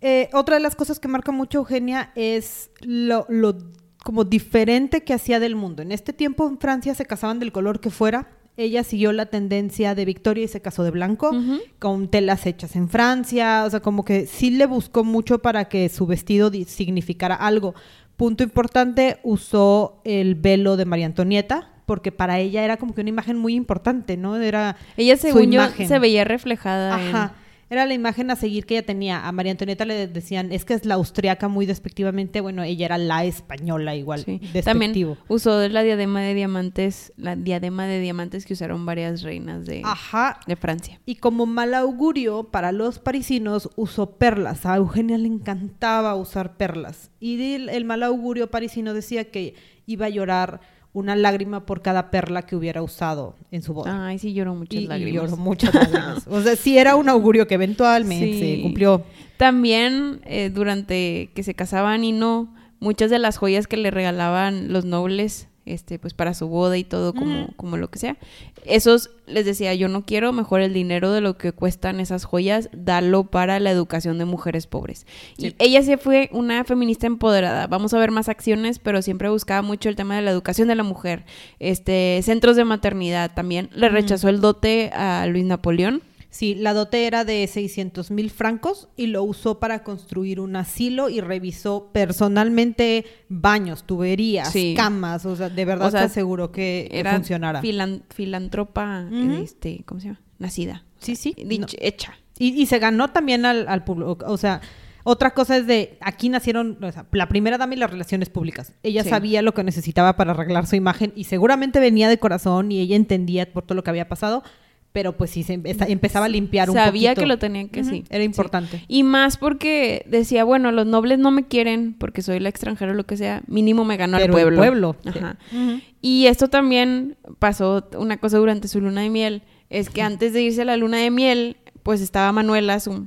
Speaker 2: Eh, otra de las cosas que marca mucho Eugenia es lo, lo como diferente que hacía del mundo. En este tiempo en Francia se casaban del color que fuera. Ella siguió la tendencia de Victoria y se casó de blanco, con telas hechas en Francia. O sea, como que sí le buscó mucho para que su vestido significara algo. Punto importante, usó el velo de María Antonieta, porque para ella era como que una imagen muy importante, ¿no? Era
Speaker 1: Ella,
Speaker 2: su
Speaker 1: según yo,
Speaker 2: imagen.
Speaker 1: se veía reflejada
Speaker 2: Ajá. Era la imagen a seguir que ella tenía. A María Antonieta le decían, es que es la austriaca muy despectivamente. Bueno, ella era la española igual.
Speaker 1: Sí.
Speaker 2: despectivo.
Speaker 1: También usó la diadema de diamantes, la diadema de diamantes que usaron varias reinas de,
Speaker 2: Ajá.
Speaker 1: de Francia.
Speaker 2: Y como mal augurio para los parisinos, usó perlas. A Eugenia le encantaba usar perlas. Y el, el mal augurio parisino decía que iba a llorar una lágrima por cada perla que hubiera usado en su boda.
Speaker 1: Ay, sí, lloró muchas
Speaker 2: y, y
Speaker 1: lágrimas.
Speaker 2: lloró muchas lágrimas. O sea, sí era un augurio que eventualmente
Speaker 1: Sí.
Speaker 2: se cumplió.
Speaker 1: También eh, durante que se casaban y no, muchas de las joyas que le regalaban los nobles, este, pues para su boda y todo, como, como lo que sea, esos les decía, yo no quiero, mejor el dinero de lo que cuestan esas joyas, darlo para la educación de mujeres pobres. Y ella sí fue una feminista empoderada. Vamos a ver más acciones, pero siempre buscaba mucho el tema de la educación de la mujer. Este, centros de maternidad también. Le rechazó el dote a Luis Napoleón.
Speaker 2: Sí, la dote era de 600 mil francos y lo usó para construir un asilo y revisó personalmente baños, tuberías,
Speaker 1: Sí.
Speaker 2: camas, o sea, de verdad
Speaker 1: O sea,
Speaker 2: se aseguró que,
Speaker 1: Era
Speaker 2: funcionara.
Speaker 1: filan- filántropa,
Speaker 2: Ujú.
Speaker 1: este, ¿cómo se llama? Nacida.
Speaker 2: Sí, sí. No.
Speaker 1: Hecha.
Speaker 2: Y, y se ganó también al, al público, o sea, Otra cosa es de, aquí nacieron o sea, la primera dama y las relaciones públicas. Ella
Speaker 1: Sí.
Speaker 2: sabía lo que necesitaba para arreglar su imagen y seguramente venía de corazón y ella entendía por todo lo que había pasado, pero pues sí, se empe- empezaba a limpiar un
Speaker 1: Sabía
Speaker 2: poquito.
Speaker 1: que lo tenían que
Speaker 2: Ujú,
Speaker 1: sí.
Speaker 2: Era
Speaker 1: sí.
Speaker 2: importante.
Speaker 1: Y más porque decía, bueno, los nobles no me quieren porque soy la extranjera o lo que sea, mínimo me ganó al
Speaker 2: Pero el
Speaker 1: pueblo.
Speaker 2: pueblo, sí.
Speaker 1: Y esto también pasó una cosa durante su luna de miel, es que antes de irse a la luna de miel, pues estaba Manuela, su,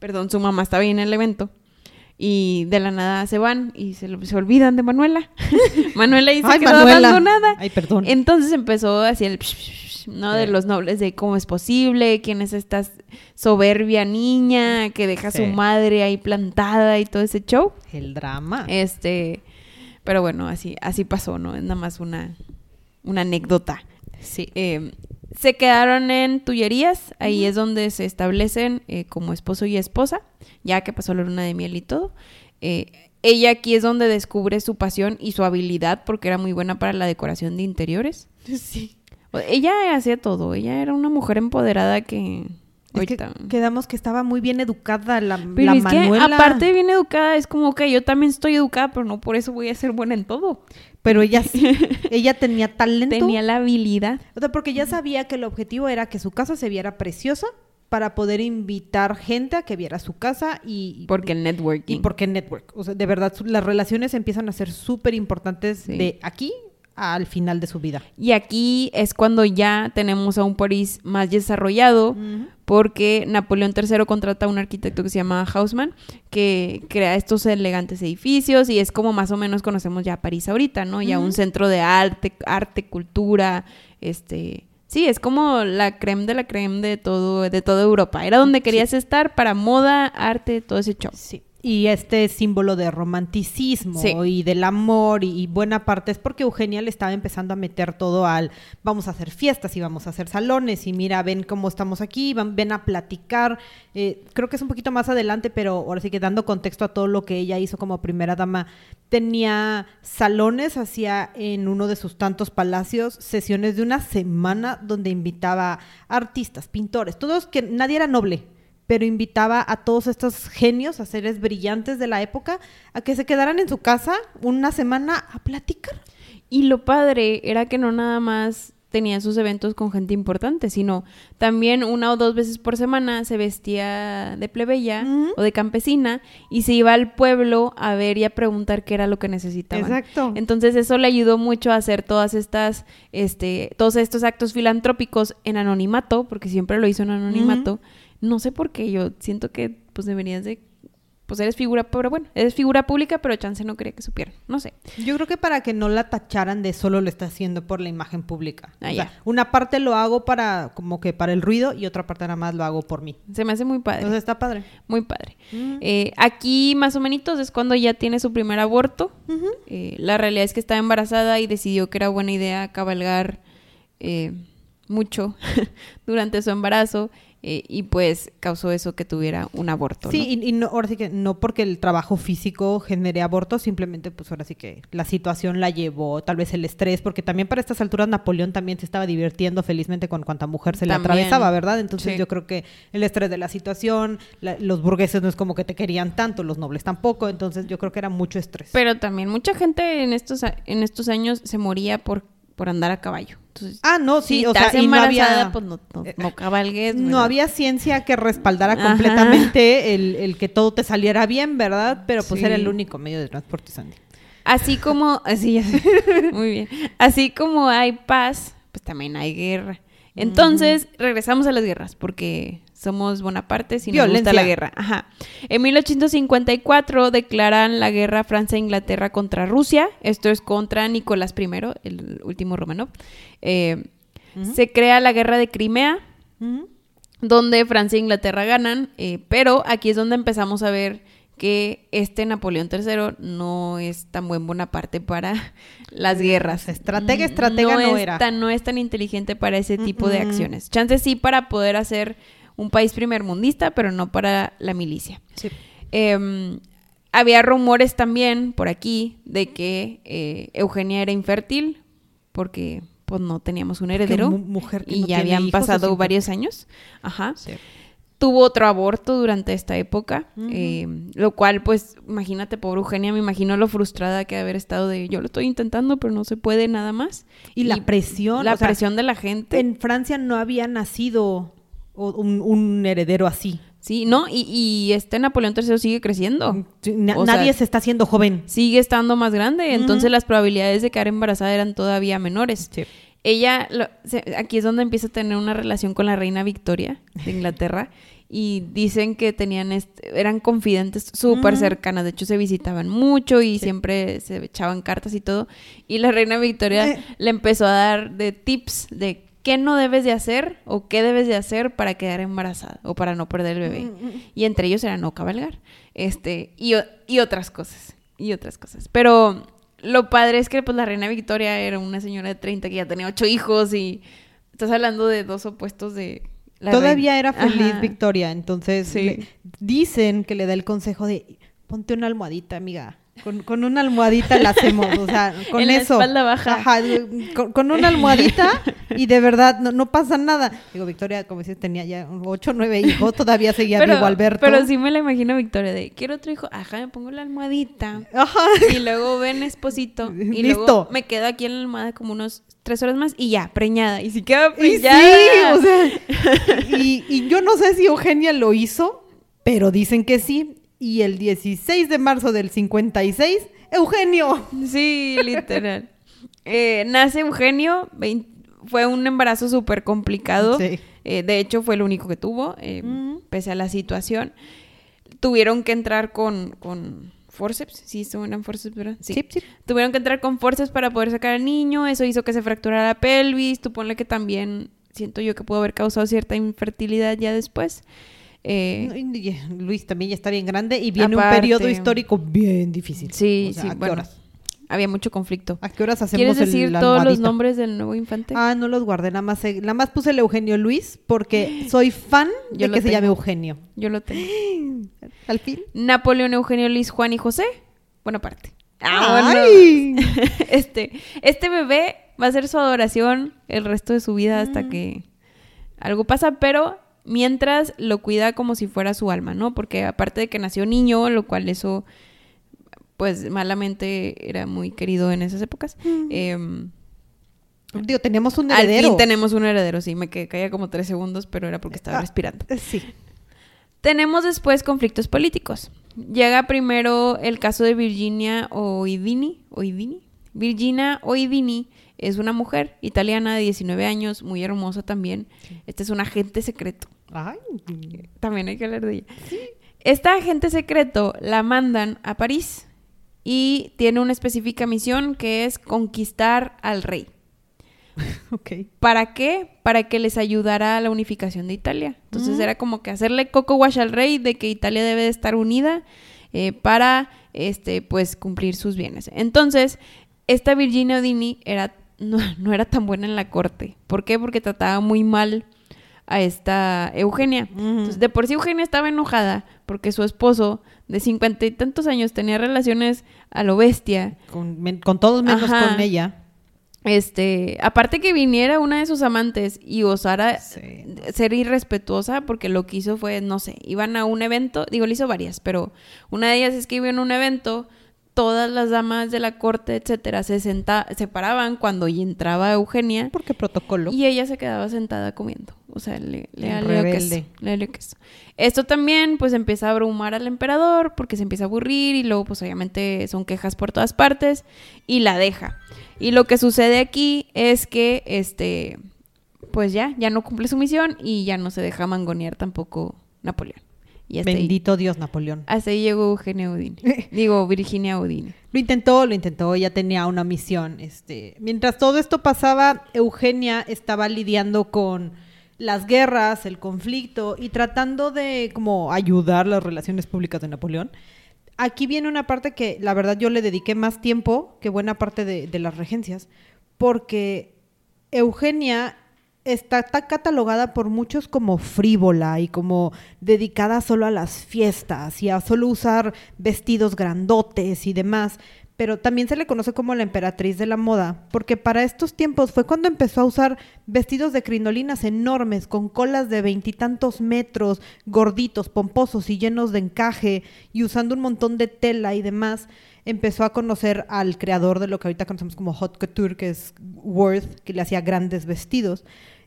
Speaker 1: perdón, su mamá estaba ahí en el evento. Y de la nada se van y se, lo- se olvidan de Manuela. (laughs) Manuela ahí se
Speaker 2: Ay,
Speaker 1: quedó
Speaker 2: Manuela.
Speaker 1: abandonada.
Speaker 2: Ay, perdón.
Speaker 1: Entonces empezó así el psh, psh, ¿no? De los nobles, de cómo es posible, quién es esta soberbia niña que deja a su madre ahí plantada y todo ese show.
Speaker 2: El drama.
Speaker 1: Este, pero bueno, así, así pasó, ¿no? Es nada más una, una anécdota.
Speaker 2: sí.
Speaker 1: Eh, se quedaron en Tullerías, ahí es donde se establecen eh, como esposo y esposa, ya que pasó la luna de miel y todo. Eh, ella aquí es donde descubre su pasión y su habilidad, porque era muy buena para la decoración de interiores. (laughs)
Speaker 2: Sí.
Speaker 1: Ella hacía todo, ella era una mujer empoderada que...
Speaker 2: Es que quedamos que estaba muy bien educada la,
Speaker 1: Pero
Speaker 2: la
Speaker 1: es que
Speaker 2: Manuela.
Speaker 1: aparte de bien educada, es como que yo también estoy educada, pero no por eso voy a ser buena en todo.
Speaker 2: Pero ella (laughs) sí, ella tenía talento.
Speaker 1: Tenía la habilidad.
Speaker 2: O sea, porque ya sabía que el objetivo era que su casa se viera preciosa para poder invitar gente a que viera su casa y...
Speaker 1: Porque el networking.
Speaker 2: Y porque network. O sea, de verdad, las relaciones empiezan a ser súper importantes
Speaker 1: Sí.
Speaker 2: de aquí al final de su vida.
Speaker 1: Y aquí es cuando ya tenemos a un París más desarrollado, porque Napoleón III contrata a un arquitecto que se llama Hausmann, que crea estos elegantes edificios y es como más o menos conocemos ya París ahorita, ¿no? Ya un centro de arte, arte, cultura, este... Sí, es como la creme de la creme de todo, de toda Europa. Era donde querías estar para moda, arte, todo ese show.
Speaker 2: Sí. Y este símbolo de romanticismo
Speaker 1: Sí.
Speaker 2: y del amor y, y buena parte es porque Eugenia le estaba empezando a meter todo al vamos a hacer fiestas y vamos a hacer salones y mira, ven cómo estamos aquí, van- ven a platicar. Eh, creo que es un poquito más adelante, pero ahora sí que dando contexto a todo lo que ella hizo como primera dama, tenía salones, hacía en uno de sus tantos palacios sesiones de una semana donde invitaba artistas, pintores, todos que nadie era noble pero invitaba a todos estos genios, a seres brillantes de la época, a que se quedaran en su casa una semana a platicar.
Speaker 1: Y lo padre era que no nada más tenía sus eventos con gente importante, sino también una o dos veces por semana se vestía de plebeya o de campesina y se iba al pueblo a ver y a preguntar qué era lo que necesitaban.
Speaker 2: Exacto.
Speaker 1: Entonces eso le ayudó mucho a hacer todas estas, este, todos estos actos filantrópicos en anonimato, porque siempre lo hizo en anonimato. No sé por qué, yo siento que pues deberías de, pues eres figura, pero bueno, eres figura pública, pero chance no quería que supieran, no sé.
Speaker 2: Yo creo que para que no la tacharan de solo lo está haciendo por la imagen pública.
Speaker 1: Ah,
Speaker 2: O sea, una parte lo hago para como que para el ruido y otra parte nada más lo hago por mí.
Speaker 1: Se me hace muy padre.
Speaker 2: Entonces está padre.
Speaker 1: Muy padre.
Speaker 2: Mm.
Speaker 1: Eh, aquí más o menos es cuando ya tiene su primer aborto. Eh, la realidad es que estaba embarazada y decidió que era buena idea cabalgar eh, mucho (laughs) durante su embarazo eh, y pues causó eso que tuviera un aborto.
Speaker 2: Sí,
Speaker 1: ¿no?
Speaker 2: y, y no, ahora sí que no porque el trabajo físico genere aborto, simplemente pues ahora sí que la situación la llevó, tal vez el estrés, porque también para estas alturas Napoleón también se estaba divirtiendo felizmente con cuanta mujer se le
Speaker 1: También.
Speaker 2: atravesaba, ¿verdad? Entonces
Speaker 1: Sí.
Speaker 2: yo creo que el estrés de la situación, la- los burgueses no es como que te querían tanto, los nobles tampoco, entonces yo creo que era mucho estrés.
Speaker 1: Pero también mucha gente en estos, a- en estos años se moría por, por andar a caballo. Entonces,
Speaker 2: ah, no, sí,
Speaker 1: si
Speaker 2: o sea, y no había...
Speaker 1: pues no, no,
Speaker 2: eh,
Speaker 1: no cabalgues.
Speaker 2: No había ciencia que respaldara
Speaker 1: Ajá.
Speaker 2: completamente el, el que todo te saliera bien, ¿verdad? Pero pues
Speaker 1: Sí.
Speaker 2: era el único medio de transporte, Sandy.
Speaker 1: Así como, (laughs) así muy bien. Así como hay paz, pues también hay guerra. Entonces, regresamos a las guerras, porque somos Bonaparte y nos gusta
Speaker 2: Violencia.
Speaker 1: la guerra. Ajá. En 1854 declaran la guerra Francia-Inglaterra contra Rusia. Esto es contra Nicolás I, el último Romanov. Eh, Se crea la guerra de Crimea, donde Francia e Inglaterra ganan, eh, pero aquí es donde empezamos a ver que este Napoleón III no es tan buen Bonaparte para (laughs) las guerras.
Speaker 2: Estratega, estratega no
Speaker 1: es
Speaker 2: era.
Speaker 1: Tan, no es tan inteligente para ese tipo de acciones. Chances sí para poder hacer un país primermundista, pero no para la milicia.
Speaker 2: Sí.
Speaker 1: Eh, había rumores también por aquí de que eh, Eugenia era infértil porque pues no teníamos un heredero
Speaker 2: mu- mujer que
Speaker 1: y
Speaker 2: no
Speaker 1: ya habían pasado varios años. Ajá.
Speaker 2: Sí.
Speaker 1: tuvo otro aborto durante esta época, eh, lo cual, pues, imagínate, pobre Eugenia, me imagino lo frustrada que haber estado de yo lo estoy intentando, pero no se puede nada más.
Speaker 2: Y, la presión.
Speaker 1: La
Speaker 2: sea,
Speaker 1: presión de la gente.
Speaker 2: En Francia no había nacido un, un heredero así.
Speaker 1: Sí, ¿no? Y, y este Napoleón III sigue creciendo.
Speaker 2: Na-
Speaker 1: sea,
Speaker 2: nadie se está haciendo joven.
Speaker 1: Sigue estando más grande, entonces las probabilidades de quedar embarazada eran todavía menores.
Speaker 2: Sí.
Speaker 1: Ella, lo- se- aquí es donde empieza a tener una relación con la reina Victoria de Inglaterra y dicen que tenían, este- eran confidentes súper cercanas, de hecho se visitaban mucho y siempre se echaban cartas y todo. Y la reina Victoria
Speaker 2: Eh.
Speaker 1: le empezó a dar de tips de qué no debes de hacer o qué debes de hacer para quedar embarazada o para no perder el bebé. Y entre ellos era no cabalgar, este, y, y otras cosas, y otras cosas. Pero lo padre es que pues la reina Victoria era una señora de 30 que ya tenía ocho hijos y estás hablando de dos opuestos de... la
Speaker 2: Todavía
Speaker 1: reina.
Speaker 2: era feliz
Speaker 1: Ajá.
Speaker 2: Victoria, entonces
Speaker 1: Sí.
Speaker 2: le- dicen que le da el consejo de ponte una almohadita, amiga. Con, con una almohadita la hacemos, o sea, (laughs) con
Speaker 1: En la
Speaker 2: eso.
Speaker 1: espalda baja.
Speaker 2: Ajá, con, con una almohadita y de verdad no, no pasa nada. Digo, Victoria, como dices, tenía ya ocho o nueve hijos, todavía seguía
Speaker 1: Pero,
Speaker 2: vivo Alberto.
Speaker 1: pero sí me la imagino Victoria de, quiero otro hijo, ajá, me pongo la almohadita.
Speaker 2: Ajá.
Speaker 1: Y luego ven esposito. (laughs) Y
Speaker 2: Listo.
Speaker 1: luego me quedo aquí en la almohada como unos tres horas más y ya, preñada. Y si queda
Speaker 2: Y sí,
Speaker 1: preñada.
Speaker 2: o sea, (laughs) y, y yo no sé si Eugenia lo hizo, pero dicen que sí. Y el 16 de marzo del 56, Eugenio.
Speaker 1: Sí, literal. Eh, nace Eugenio, fue un embarazo súper complicado.
Speaker 2: Sí.
Speaker 1: Eh, de hecho, fue el único que tuvo, eh,
Speaker 2: Ujú.
Speaker 1: pese a la situación. Tuvieron que entrar con, con forceps, sí, eran forceps, ¿verdad?
Speaker 2: Sí, sí.
Speaker 1: Tuvieron que entrar con forceps para poder sacar al niño, eso hizo que se fracturara la pelvis, tú ponle que también siento yo que pudo haber causado cierta infertilidad ya después. Eh,
Speaker 2: Luis también ya está bien grande y viene
Speaker 1: Aparte.
Speaker 2: un periodo histórico bien difícil.
Speaker 1: sí,
Speaker 2: O sea,
Speaker 1: sí,
Speaker 2: ¿a qué
Speaker 1: bueno,
Speaker 2: horas?
Speaker 1: había mucho conflicto.
Speaker 2: ¿A qué horas hacemos
Speaker 1: ¿Quieres
Speaker 2: el-
Speaker 1: decir
Speaker 2: la
Speaker 1: todos los nombres del nuevo infante?
Speaker 2: Ah, no los guardé, nada más, eh, nada más puse el Eugenio Luis porque (gasps) soy fan
Speaker 1: Yo
Speaker 2: de
Speaker 1: lo
Speaker 2: que se llame Eugenio.
Speaker 1: Yo lo tengo. (gasps)
Speaker 2: Al fin.
Speaker 1: Napoleón, Eugenio, Luis, Juan y José. Buena parte. Ah.
Speaker 2: ¡Ay! (laughs)
Speaker 1: Este, este bebé va a ser su adoración el resto de su vida hasta que algo pasa, pero mientras lo cuida como si fuera su alma, ¿no? Porque aparte de que nació niño, lo cual eso, pues malamente era muy querido en esas épocas. em,
Speaker 2: Digo, teníamos un
Speaker 1: al
Speaker 2: heredero.
Speaker 1: fin tenemos un heredero, sí, me quedé calla como tres segundos, pero era porque estaba
Speaker 2: Ah.
Speaker 1: respirando.
Speaker 2: Eh, Sí.
Speaker 1: Tenemos después conflictos políticos. Llega primero el caso de Virginia Oidini. ¿Oidini? Virginia Oidini es una mujer italiana de 19 años, muy hermosa también. Este es un agente secreto.
Speaker 2: Ay.
Speaker 1: También hay que hablar de ella. Esta agente secreto la mandan a París y tiene una específica misión que es conquistar al rey. (laughs) ¿Para qué? Para que les ayudara a la unificación de Italia. Entonces
Speaker 2: Mm.
Speaker 1: era como que hacerle coco wash al rey de que Italia debe de estar unida eh, para, este, pues, cumplir sus bienes. Entonces, esta Virginia Odini era, no, (laughs) no era tan buena en la corte. ¿Por qué? Porque trataba muy mal a esta Eugenia. Entonces, de por sí Eugenia estaba enojada porque su esposo de cincuenta y tantos años tenía relaciones a lo bestia
Speaker 2: Con, todos menos
Speaker 1: Ajá.
Speaker 2: con ella.
Speaker 1: este, aparte que viniera una de sus amantes y osara
Speaker 2: Sí.
Speaker 1: ser irrespetuosa, porque lo que hizo fue, no sé, iban a un evento, digo, le hizo varias, pero una de ellas es que iba en un evento, todas las damas de la corte, etcétera, se senta, se paraban cuando entraba Eugenia
Speaker 2: Porque protocolo.
Speaker 1: y ella se quedaba sentada comiendo. O sea, le, le queso, le queso. Esto también, pues, empieza a abrumar al emperador porque se empieza a aburrir y luego, pues, obviamente son quejas por todas partes y la deja. Y lo que sucede aquí es que, este, pues ya, ya no cumple su misión y ya no se deja mangonear tampoco Napoleón. Y hasta ahí,
Speaker 2: Bendito Dios, Napoleón.
Speaker 1: hasta ahí llegó Eugenia Udine. (laughs) Digo, Virginia Udine.
Speaker 2: Lo intentó, lo intentó, ella tenía una misión. Este, mientras todo esto pasaba, Eugenia estaba lidiando con las guerras, el conflicto y tratando de como ayudar las relaciones públicas de Napoleón. Aquí viene una parte que la verdad yo le dediqué más tiempo que buena parte de, de las regencias, porque Eugenia está, catalogada por muchos como frívola y como dedicada solo a las fiestas y a solo usar vestidos grandotes y demás. pero también se le conoce como la emperatriz de la moda, porque para estos tiempos fue cuando empezó a usar vestidos de crinolinas enormes, con colas de veintitantos metros, gorditos, pomposos y llenos de encaje, y usando un montón de tela y demás. Empezó a conocer al creador de lo que ahorita conocemos como hot couture, que es Worth, que le hacía grandes vestidos.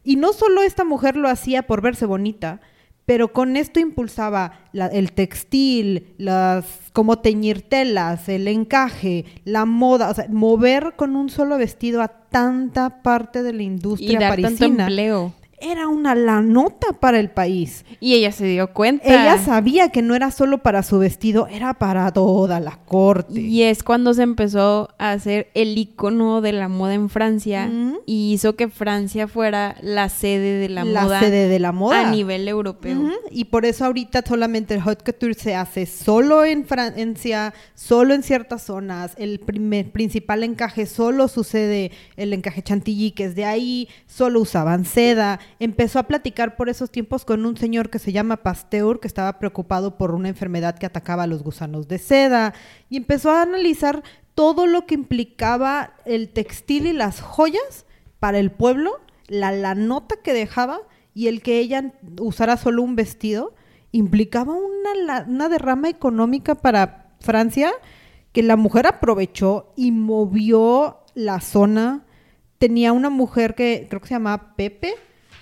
Speaker 2: Y no solo esta mujer lo hacía por verse bonita, pero con esto impulsaba la- el textil, las cómo teñir telas, el encaje, la moda, o sea, mover con un solo vestido a tanta parte de la
Speaker 1: Y
Speaker 2: industria
Speaker 1: dar tanto
Speaker 2: parisina.
Speaker 1: empleo.
Speaker 2: Era una la nota para el país.
Speaker 1: Y ella se dio cuenta.
Speaker 2: Ella sabía que no era solo para su vestido, era para toda la corte.
Speaker 1: Y es cuando se empezó a hacer el icono de la moda en Francia
Speaker 2: Ujú.
Speaker 1: y hizo que Francia fuera la sede de la, moda
Speaker 2: sede de la moda.
Speaker 1: a nivel europeo.
Speaker 2: Y por eso ahorita solamente el hot couture se hace solo en Francia, solo en ciertas zonas. El primer, principal encaje solo sucede el encaje chantilly, que es de ahí, solo usaban seda. Empezó a platicar por esos tiempos con un señor que se llama Pasteur, que estaba preocupado por una enfermedad que atacaba a los gusanos de seda. Y empezó a analizar todo lo que implicaba el textil y las joyas para el pueblo, la, la nota que dejaba y el que ella usara solo un vestido implicaba una, una derrama económica para Francia que la mujer aprovechó y movió la zona. Tenía una mujer que creo que se llamaba Pepe,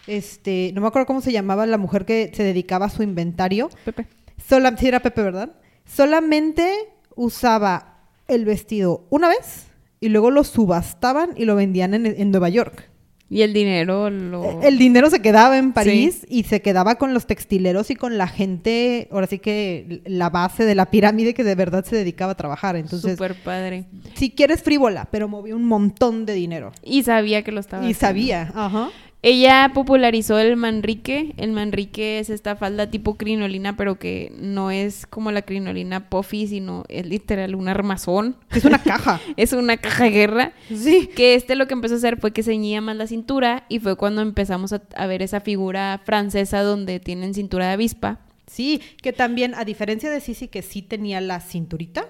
Speaker 2: este, no me acuerdo cómo se llamaba la mujer que se dedicaba a su inventario.
Speaker 1: Pepe.
Speaker 2: Sola, sí era Pepe, ¿verdad? Solamente usaba el vestido una vez y luego lo subastaban y lo vendían en, en Nueva York.
Speaker 1: Y el dinero lo...
Speaker 2: El dinero se quedaba en París y se quedaba con los textileros y con la gente, ahora sí que la base de la pirámide que de verdad se dedicaba a trabajar. Entonces,
Speaker 1: Súper padre.
Speaker 2: si quieres frívola, pero movió un montón de dinero.
Speaker 1: Y sabía que lo estaba
Speaker 2: Y
Speaker 1: haciendo.
Speaker 2: sabía, ajá.
Speaker 1: Ella popularizó el manrique. El manrique es esta falda tipo crinolina, pero que no es como la crinolina puffy, sino es literal un armazón.
Speaker 2: Es una caja. (laughs)
Speaker 1: Es una caja de guerra.
Speaker 2: sí.
Speaker 1: Que este lo que empezó a hacer fue que ceñía más la cintura y fue cuando empezamos a, a ver esa figura francesa donde tienen cintura de avispa.
Speaker 2: Sí, que también, a diferencia de Sisi, que sí tenía la cinturita,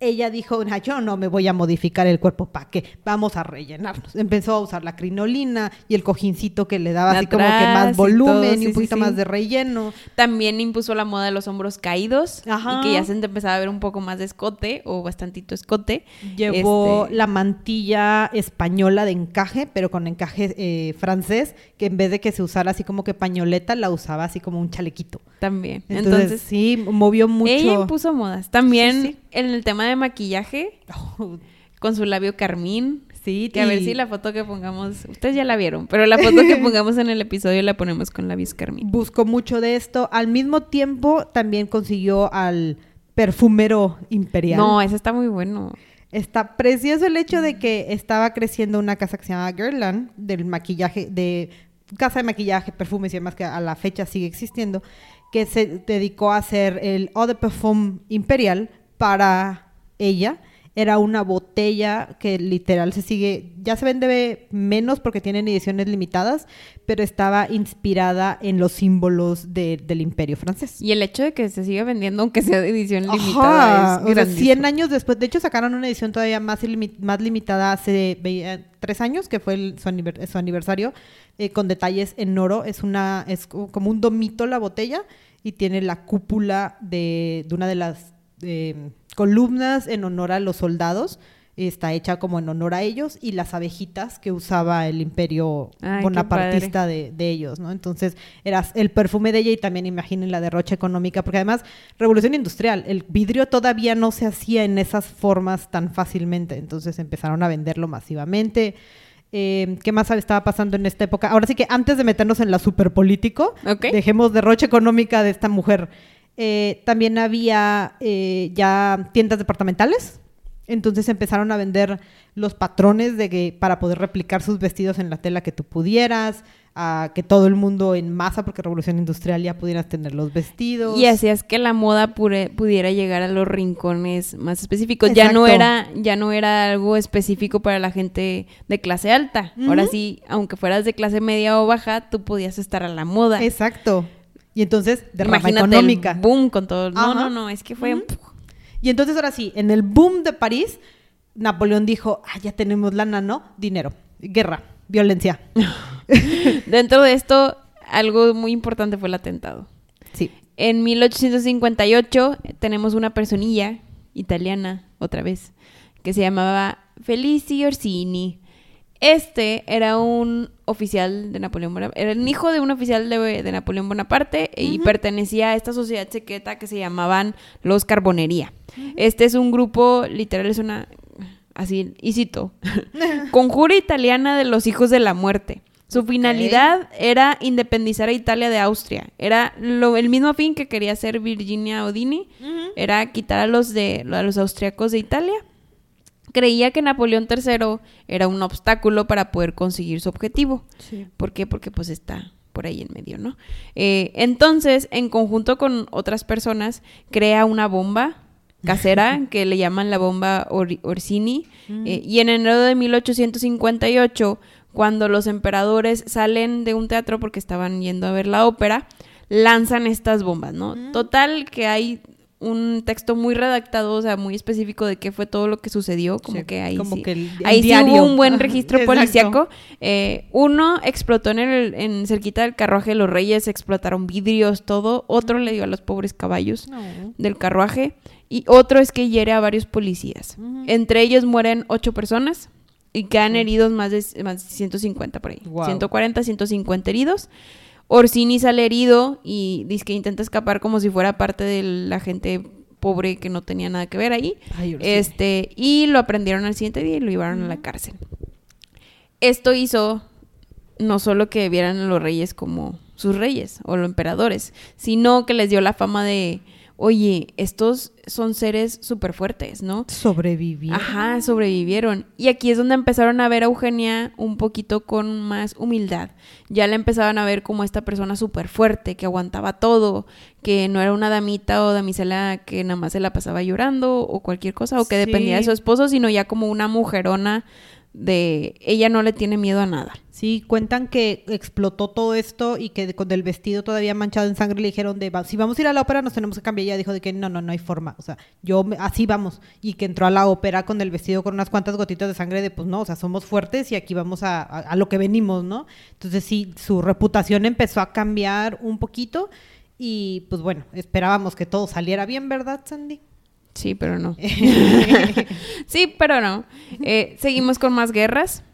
Speaker 2: ella dijo, "Ah, yo no me voy a modificar el cuerpo, ¿para qué? Vamos a rellenarnos. Empezó a usar la crinolina y el cojincito que le daba así como que más
Speaker 1: y
Speaker 2: volumen
Speaker 1: todo,
Speaker 2: y
Speaker 1: sí,
Speaker 2: un poquito
Speaker 1: sí.
Speaker 2: más de relleno.
Speaker 1: También impuso la moda de los hombros caídos
Speaker 2: Ajá.
Speaker 1: y que ya se empezaba a ver un poco más de escote o bastantito escote.
Speaker 2: Llevó
Speaker 1: Este,
Speaker 2: la mantilla española de encaje, pero con encaje eh, francés, que en vez de que se usara así como que pañoleta, la usaba así como un chalequito.
Speaker 1: también.
Speaker 2: Entonces,
Speaker 1: Entonces,
Speaker 2: sí, movió mucho.
Speaker 1: ella impuso modas. También en el tema de maquillaje, con su labio carmín.
Speaker 2: sí,
Speaker 1: Que a ver si la foto que pongamos, ustedes ya la vieron, pero la foto que (laughs) pongamos en el episodio la ponemos con labios carmín.
Speaker 2: buscó mucho de esto. Al mismo tiempo, también consiguió al perfumero imperial.
Speaker 1: No, ese está muy bueno.
Speaker 2: Está precioso el hecho de que estaba creciendo una casa que se llama Guerlain, del maquillaje, de casa de maquillaje, perfumes y demás, que a la fecha sigue existiendo, que se dedicó a hacer el Eau de Parfum Imperial para ella. Era una botella que literal se sigue, ya se vende menos porque tienen ediciones limitadas, pero estaba inspirada en los símbolos de- del imperio francés.
Speaker 1: Y el hecho de que se siga vendiendo, aunque sea de edición
Speaker 2: Ajá,
Speaker 1: limitada, es
Speaker 2: o sea,
Speaker 1: grandísimo.
Speaker 2: 100 años después. De hecho, sacaron una edición todavía más, ilimi- más limitada hace eh, tres años, que fue el- su, aniver- su aniversario, eh, con detalles en oro. Es una es co- como un domito la botella y tiene la cúpula de, de una de las eh, columnas en honor a los soldados. Está hecha como en honor a ellos y las abejitas que usaba el imperio
Speaker 1: Ay,
Speaker 2: bonapartista de, de ellos, ¿no? Entonces, era el perfume de ella y también imaginen la derrocha económica, porque además, revolución industrial, el vidrio todavía no se hacía en esas formas tan fácilmente, entonces empezaron a venderlo masivamente. Eh, ¿Qué más estaba pasando en esta época? Ahora sí que antes de meternos en la superpolítico,
Speaker 1: Ok.
Speaker 2: dejemos derrocha económica de esta mujer. Eh, también había eh, ya tiendas departamentales. Entonces empezaron a vender los patrones de que para poder replicar sus vestidos en la tela que tú pudieras, a que todo el mundo en masa, porque revolución industrial ya pudieras tener los vestidos.
Speaker 1: Y hacías que la moda pure- pudiera llegar a los rincones más específicos. Ya no era, ya no era algo específico para la gente de clase alta. Ahora sí, aunque fueras de clase media o baja, tú podías estar a la moda.
Speaker 2: Exacto. Y entonces, derrama
Speaker 1: Imagínate
Speaker 2: económica.
Speaker 1: el boom con todo. No,
Speaker 2: Ajá.
Speaker 1: no, no, es que fue
Speaker 2: Ujú. Y entonces ahora sí, en el boom de París, Napoleón dijo, ah, ya tenemos lana, ¿no? Dinero, guerra, violencia. (laughs)
Speaker 1: Dentro de esto, algo muy importante fue el atentado.
Speaker 2: Sí.
Speaker 1: En 1858 tenemos una personilla italiana, otra vez, que se llamaba Felici Orsini. Este era un oficial de Napoleón Bonaparte, era el hijo de un oficial de, de Napoleón Bonaparte y pertenecía a esta sociedad secreta que se llamaban los Carbonería. Este es un grupo, literal, es una, así, y cito, (laughs) conjura italiana de los hijos de la muerte. Su finalidad era independizar a Italia de Austria. Era lo, el mismo fin que quería hacer Virginia Odini, era quitar a los de a los austriacos de Italia. Creía que Napoleón III era un obstáculo para poder conseguir su objetivo.
Speaker 2: Sí.
Speaker 1: ¿Por qué? Porque pues está por ahí en medio, ¿no? Eh, entonces, en conjunto con otras personas, crea una bomba casera (laughs) que le llaman la bomba Or- Orsini. Eh, y en enero de 1858, cuando los emperadores salen de un teatro porque estaban yendo a ver la ópera, lanzan estas bombas, ¿no? Total que hay un texto muy redactado, o sea, muy específico de qué fue todo lo que sucedió, como
Speaker 2: Sí,
Speaker 1: que ahí
Speaker 2: como
Speaker 1: sí,
Speaker 2: que el- el
Speaker 1: ahí sí hubo un buen registro policíaco. Eh, uno explotó en el en cerquita del carruaje de los reyes, explotaron vidrios, todo. Otro le dio a los pobres caballos
Speaker 2: No.
Speaker 1: del carruaje y otro es que hiere a varios policías. Entre ellos mueren ocho personas y quedan heridos más de, más de 150 por ahí.
Speaker 2: Guau.
Speaker 1: 140, 150 heridos. Orsini sale herido y dice que intenta escapar como si fuera parte de la gente pobre que no tenía nada que ver ahí.
Speaker 2: Ay.
Speaker 1: Este, y lo aprendieron al siguiente día y lo llevaron a la cárcel. Esto hizo no solo que vieran a los reyes como sus reyes o los emperadores, sino que les dio la fama de, oye, estos son seres súper fuertes, ¿no?
Speaker 2: Sobreviví.
Speaker 1: Ajá, sobrevivieron. Y aquí es donde empezaron a ver a Eugenia un poquito con más humildad. Ya la empezaban a ver como esta persona súper fuerte, que aguantaba todo, que no era una damita o damisela que nada más se la pasaba llorando o cualquier cosa, o que
Speaker 2: Sí.
Speaker 1: dependía de su esposo, sino ya como una mujerona de ella no le tiene miedo a nada.
Speaker 2: Sí, cuentan que explotó todo esto y que con el vestido todavía manchado en sangre le dijeron de "Va- si vamos a ir a la ópera nos tenemos que cambiar. Ella dijo de que no, no, no hay forma. O sea, yo así vamos. Y que entró a la ópera con el vestido con unas cuantas gotitas de sangre de pues no, o sea, somos fuertes y aquí vamos a, a- a lo que venimos, ¿no? Entonces sí, su reputación empezó a cambiar un poquito y pues bueno, esperábamos que todo saliera bien, ¿verdad, Sandy?
Speaker 1: Sí, pero no. (laughs) sí, pero no. Eh, seguimos con más guerras.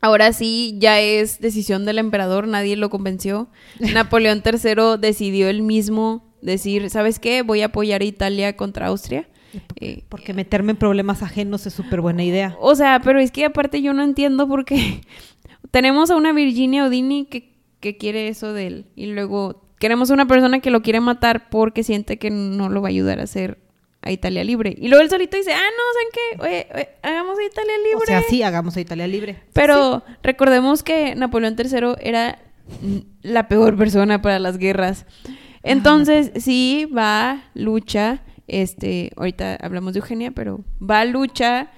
Speaker 1: Ahora sí, ya es decisión del emperador, nadie lo convenció. Napoleón III decidió él mismo decir, ¿sabes qué? Voy a apoyar a Italia contra Austria. Eh,
Speaker 2: Porque meterme en problemas ajenos es súper buena idea.
Speaker 1: o sea, pero es que aparte yo no entiendo por qué (laughs) tenemos a una Virginia Odini que, que quiere eso de él y luego queremos a una persona que lo quiere matar porque siente que no lo va a ayudar a hacer a Italia libre. Y luego él solito dice, ah, no, ¿saben qué? Oye, oye, hagamos a Italia libre.
Speaker 2: O sea, sí, hagamos a Italia libre.
Speaker 1: Pero recordemos que Napoleón III era la peor persona para las guerras. Entonces, sí, va, lucha. Este, ahorita hablamos de Eugenia, pero va, lucha.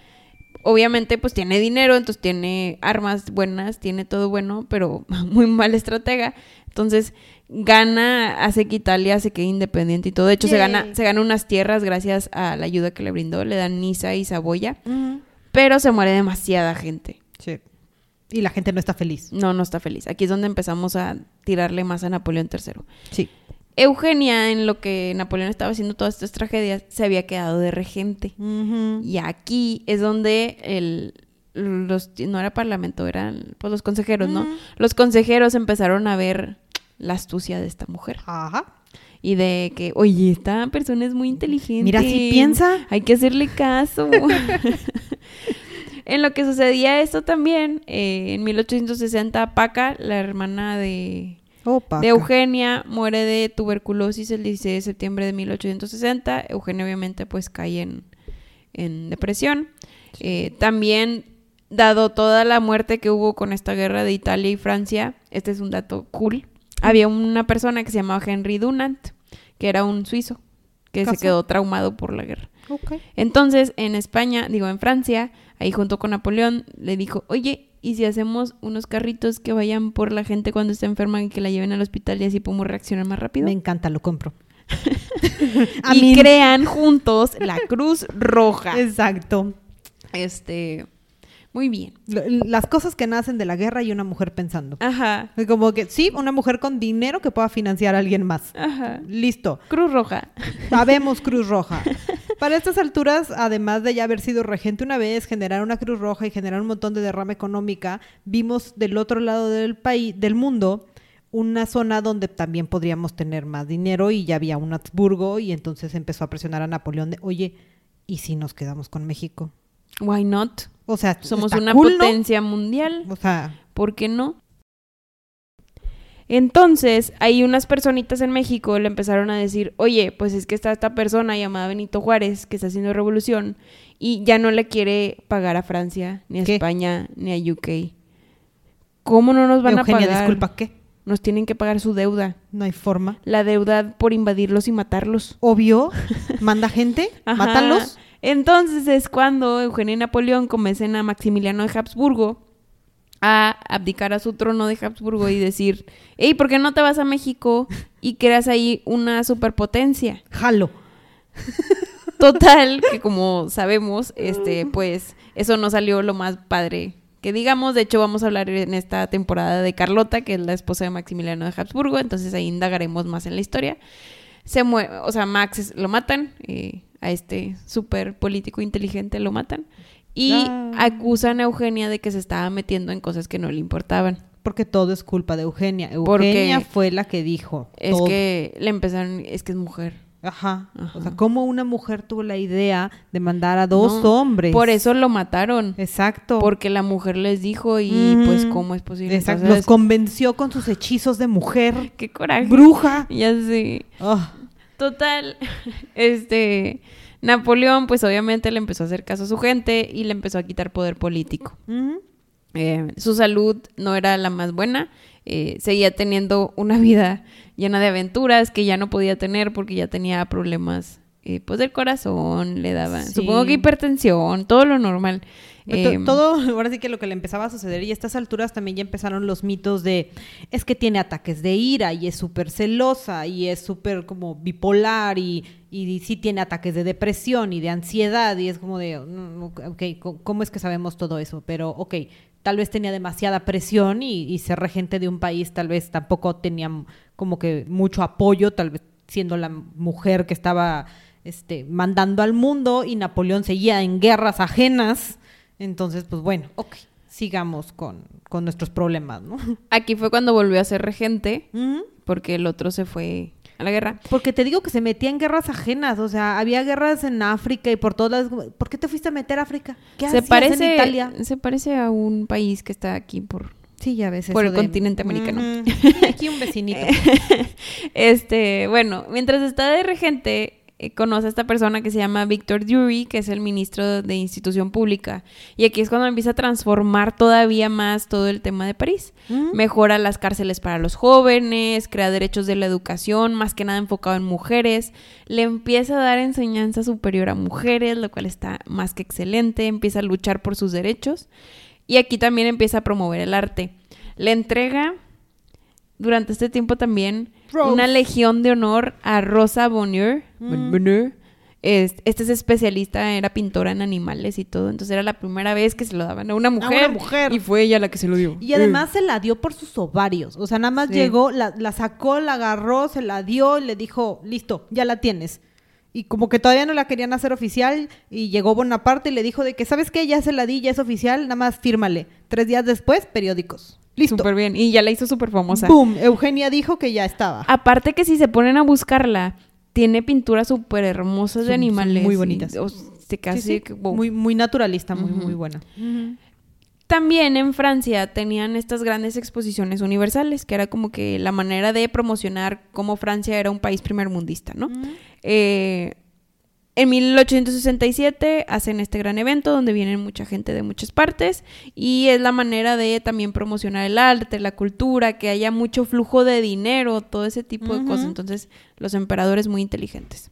Speaker 1: Obviamente, pues tiene dinero, entonces tiene armas buenas, tiene todo bueno, pero (laughs) muy mal estratega. Entonces, gana, hace que Italia se quede independiente y todo. De hecho, se gana, se gana unas tierras gracias a la ayuda que le brindó. Le dan Niza y Saboya. Pero se muere demasiada gente.
Speaker 2: Sí. Y la gente no está feliz.
Speaker 1: No, no está feliz. Aquí es donde empezamos a tirarle más a Napoleón III.
Speaker 2: Sí.
Speaker 1: Eugenia, en lo que Napoleón estaba haciendo todas estas tragedias, se había quedado de regente. Y aquí es donde el, los, no era parlamento, eran pues, los consejeros, ¿no? Los consejeros empezaron a ver la astucia de esta mujer.
Speaker 2: Ajá.
Speaker 1: Y de que, oye, esta persona es muy inteligente.
Speaker 2: Mira, si piensa.
Speaker 1: Hay que hacerle caso. (laughs) (laughs) en lo que sucedía esto también, eh, en 1860, Paca, la hermana de,
Speaker 2: Opa.
Speaker 1: de Eugenia, muere de tuberculosis el 16 de septiembre de 1860. Eugenia obviamente pues cae en, en depresión. Eh, también, dado toda la muerte que hubo con esta guerra de Italia y Francia, este es un dato cool, había una persona que se llamaba Henry Dunant, que era un suizo, que se quedó traumado por la guerra. Entonces, en España, digo, en Francia, ahí junto con Napoleón, le dijo, oye, ¿y si hacemos unos carritos que vayan por la gente cuando está enferma y que la lleven al hospital y así podemos reaccionar más rápido?
Speaker 2: Me encanta, lo compro. (laughs)
Speaker 1: Y crean juntos la Cruz Roja.
Speaker 2: Exacto.
Speaker 1: Este, muy bien.
Speaker 2: Las cosas que nacen de la guerra y una mujer pensando.
Speaker 1: Ajá,
Speaker 2: Como que sí, una mujer con dinero que pueda financiar a alguien más.
Speaker 1: ajá.
Speaker 2: Listo.
Speaker 1: Cruz Roja.
Speaker 2: Sabemos Cruz (laughs) Roja. Para estas alturas, además de ya haber sido regente una vez, generar una Cruz Roja y generar un montón de derrama económica, vimos del otro lado del país, del mundo, una zona donde también podríamos tener más dinero y ya había un Habsburgo y entonces empezó a presionar a Napoleón de, oye, ¿y si nos quedamos con México?
Speaker 1: Why not?
Speaker 2: O sea,
Speaker 1: Somos una
Speaker 2: cool, ¿no?
Speaker 1: potencia mundial.
Speaker 2: O sea,
Speaker 1: ¿Por qué no? Entonces, hay unas personitas en México le empezaron a decir, oye, pues es que está esta persona llamada Benito Juárez que está haciendo revolución y ya no le quiere pagar a Francia, ni a
Speaker 2: ¿Qué?
Speaker 1: España, ni a UK. ¿Cómo no nos van
Speaker 2: Eugenia,
Speaker 1: a pagar?
Speaker 2: disculpa, ¿qué?
Speaker 1: Nos tienen que pagar su deuda.
Speaker 2: No hay forma.
Speaker 1: La deuda por invadirlos y matarlos.
Speaker 2: Obvio, (laughs) manda gente, mátalos.
Speaker 1: Entonces es cuando Eugenia y Napoleón convencen a Maximiliano de Habsburgo a abdicar a su trono de Habsburgo y decir, hey, ¿por qué no te vas a México y creas ahí una superpotencia?
Speaker 2: Jalo.
Speaker 1: Total, que como sabemos, este, pues eso no salió lo más padre que digamos. De hecho, vamos a hablar en esta temporada de Carlota, que es la esposa de Maximiliano de Habsburgo, entonces ahí indagaremos más en la historia. Se mueve, o sea, Max lo matan, eh, a este súper político inteligente lo matan, y
Speaker 2: Ah.
Speaker 1: acusan a Eugenia de que se estaba metiendo en cosas que no le importaban.
Speaker 2: Porque todo es culpa de Eugenia.
Speaker 1: Porque
Speaker 2: Eugenia fue la que dijo.
Speaker 1: Es
Speaker 2: todo.
Speaker 1: que le empezaron, es que es mujer.
Speaker 2: Ajá.
Speaker 1: Ajá.
Speaker 2: O sea, ¿cómo una mujer tuvo la idea de mandar a dos
Speaker 1: No,
Speaker 2: hombres?
Speaker 1: Por eso lo mataron.
Speaker 2: Exacto.
Speaker 1: Porque la mujer les dijo y
Speaker 2: Ujú.
Speaker 1: pues cómo es posible.
Speaker 2: Exacto.
Speaker 1: Entonces,
Speaker 2: Los convenció con sus hechizos de mujer.
Speaker 1: qué coraje.
Speaker 2: Bruja.
Speaker 1: Ya sé.
Speaker 2: Ah,
Speaker 1: Total. Este Napoleón pues obviamente le empezó a hacer caso a su gente y le empezó a quitar poder político. Eh, su salud no era la más buena. eh, seguía teniendo una vida llena de aventuras que ya no podía tener porque ya tenía problemas eh, pues del corazón, le daban,
Speaker 2: Sí.
Speaker 1: supongo que hipertensión, todo lo normal. Eh,
Speaker 2: Todo, (laughs) ahora sí que lo que le empezaba a suceder, y a estas alturas también ya empezaron los mitos de es que tiene ataques de ira y es súper celosa y es súper como bipolar y, y sí tiene ataques de depresión y de ansiedad y es como de, mm, ok, ¿cómo es que sabemos todo eso? Pero ok, tal vez tenía demasiada presión y, y ser regente de un país tal vez tampoco tenía como que mucho apoyo, tal vez siendo la mujer que estaba este, mandando al mundo y Napoleón seguía en guerras ajenas. Entonces, pues bueno, ok, sigamos con, con nuestros problemas, ¿no?
Speaker 1: Aquí fue cuando volvió a ser regente porque el otro se fue a la guerra.
Speaker 2: Porque te digo que se metía en guerras ajenas, o sea, había guerras en África y por todas las... ¿Por qué te fuiste a meter a África? ¿Qué
Speaker 1: Se parece,
Speaker 2: en Italia?
Speaker 1: se parece a un país que está aquí por
Speaker 2: Sí, ya ves.
Speaker 1: por el
Speaker 2: de-
Speaker 1: continente americano. (laughs)
Speaker 2: Aquí un vecinito. (laughs)
Speaker 1: este, bueno, mientras está de regente, eh, conoce a esta persona que se llama Victor Dury, que es el ministro de institución pública. Y aquí es cuando empieza a transformar todavía más todo el tema de París.
Speaker 2: Ujú.
Speaker 1: Mejora las cárceles para los jóvenes, crea derechos de la educación, más que nada enfocado en mujeres. Le empieza a dar enseñanza superior a mujeres, lo cual está más que excelente. Empieza a luchar por sus derechos. Y aquí también empieza a promover el arte. Le entrega durante este tiempo también
Speaker 2: Rose.
Speaker 1: una legión de honor a Rosa Bonheur.
Speaker 2: Mm.
Speaker 1: Bonheur. Este es especialista, era pintora en animales y todo. Entonces era la primera vez que se lo daban a una mujer.
Speaker 2: mujer.
Speaker 1: Y fue ella la que se lo dio.
Speaker 2: Y además se la dio por sus ovarios. O sea, nada más
Speaker 1: Sí.
Speaker 2: llegó, la, la sacó, la agarró, se la dio y le dijo, listo, ya la tienes. Y como que todavía no la querían hacer oficial y llegó Bonaparte y le dijo de que, ¿sabes qué? Ya se la di, ya es oficial, nada más fírmale. Tres días después, periódicos. Listo.
Speaker 1: Súper bien. Y ya la hizo súper famosa.
Speaker 2: Boom. Eugenia dijo que ya estaba.
Speaker 1: Aparte que si se ponen a buscarla, tiene pinturas súper hermosas de
Speaker 2: Son-
Speaker 1: animales.
Speaker 2: muy
Speaker 1: y-
Speaker 2: bonitas.
Speaker 1: o se casi
Speaker 2: Sí, sí,
Speaker 1: que- wow.
Speaker 2: muy, muy naturalista, muy, muy buena.
Speaker 1: También en Francia tenían estas grandes exposiciones universales, que era como que la manera de promocionar cómo Francia era un país primermundista, ¿no? Eh, en 1867 hacen este gran evento donde vienen mucha gente de muchas partes y es la manera de también promocionar el arte, la cultura, que haya mucho flujo de dinero, todo ese tipo de cosas. Entonces, los emperadores muy inteligentes.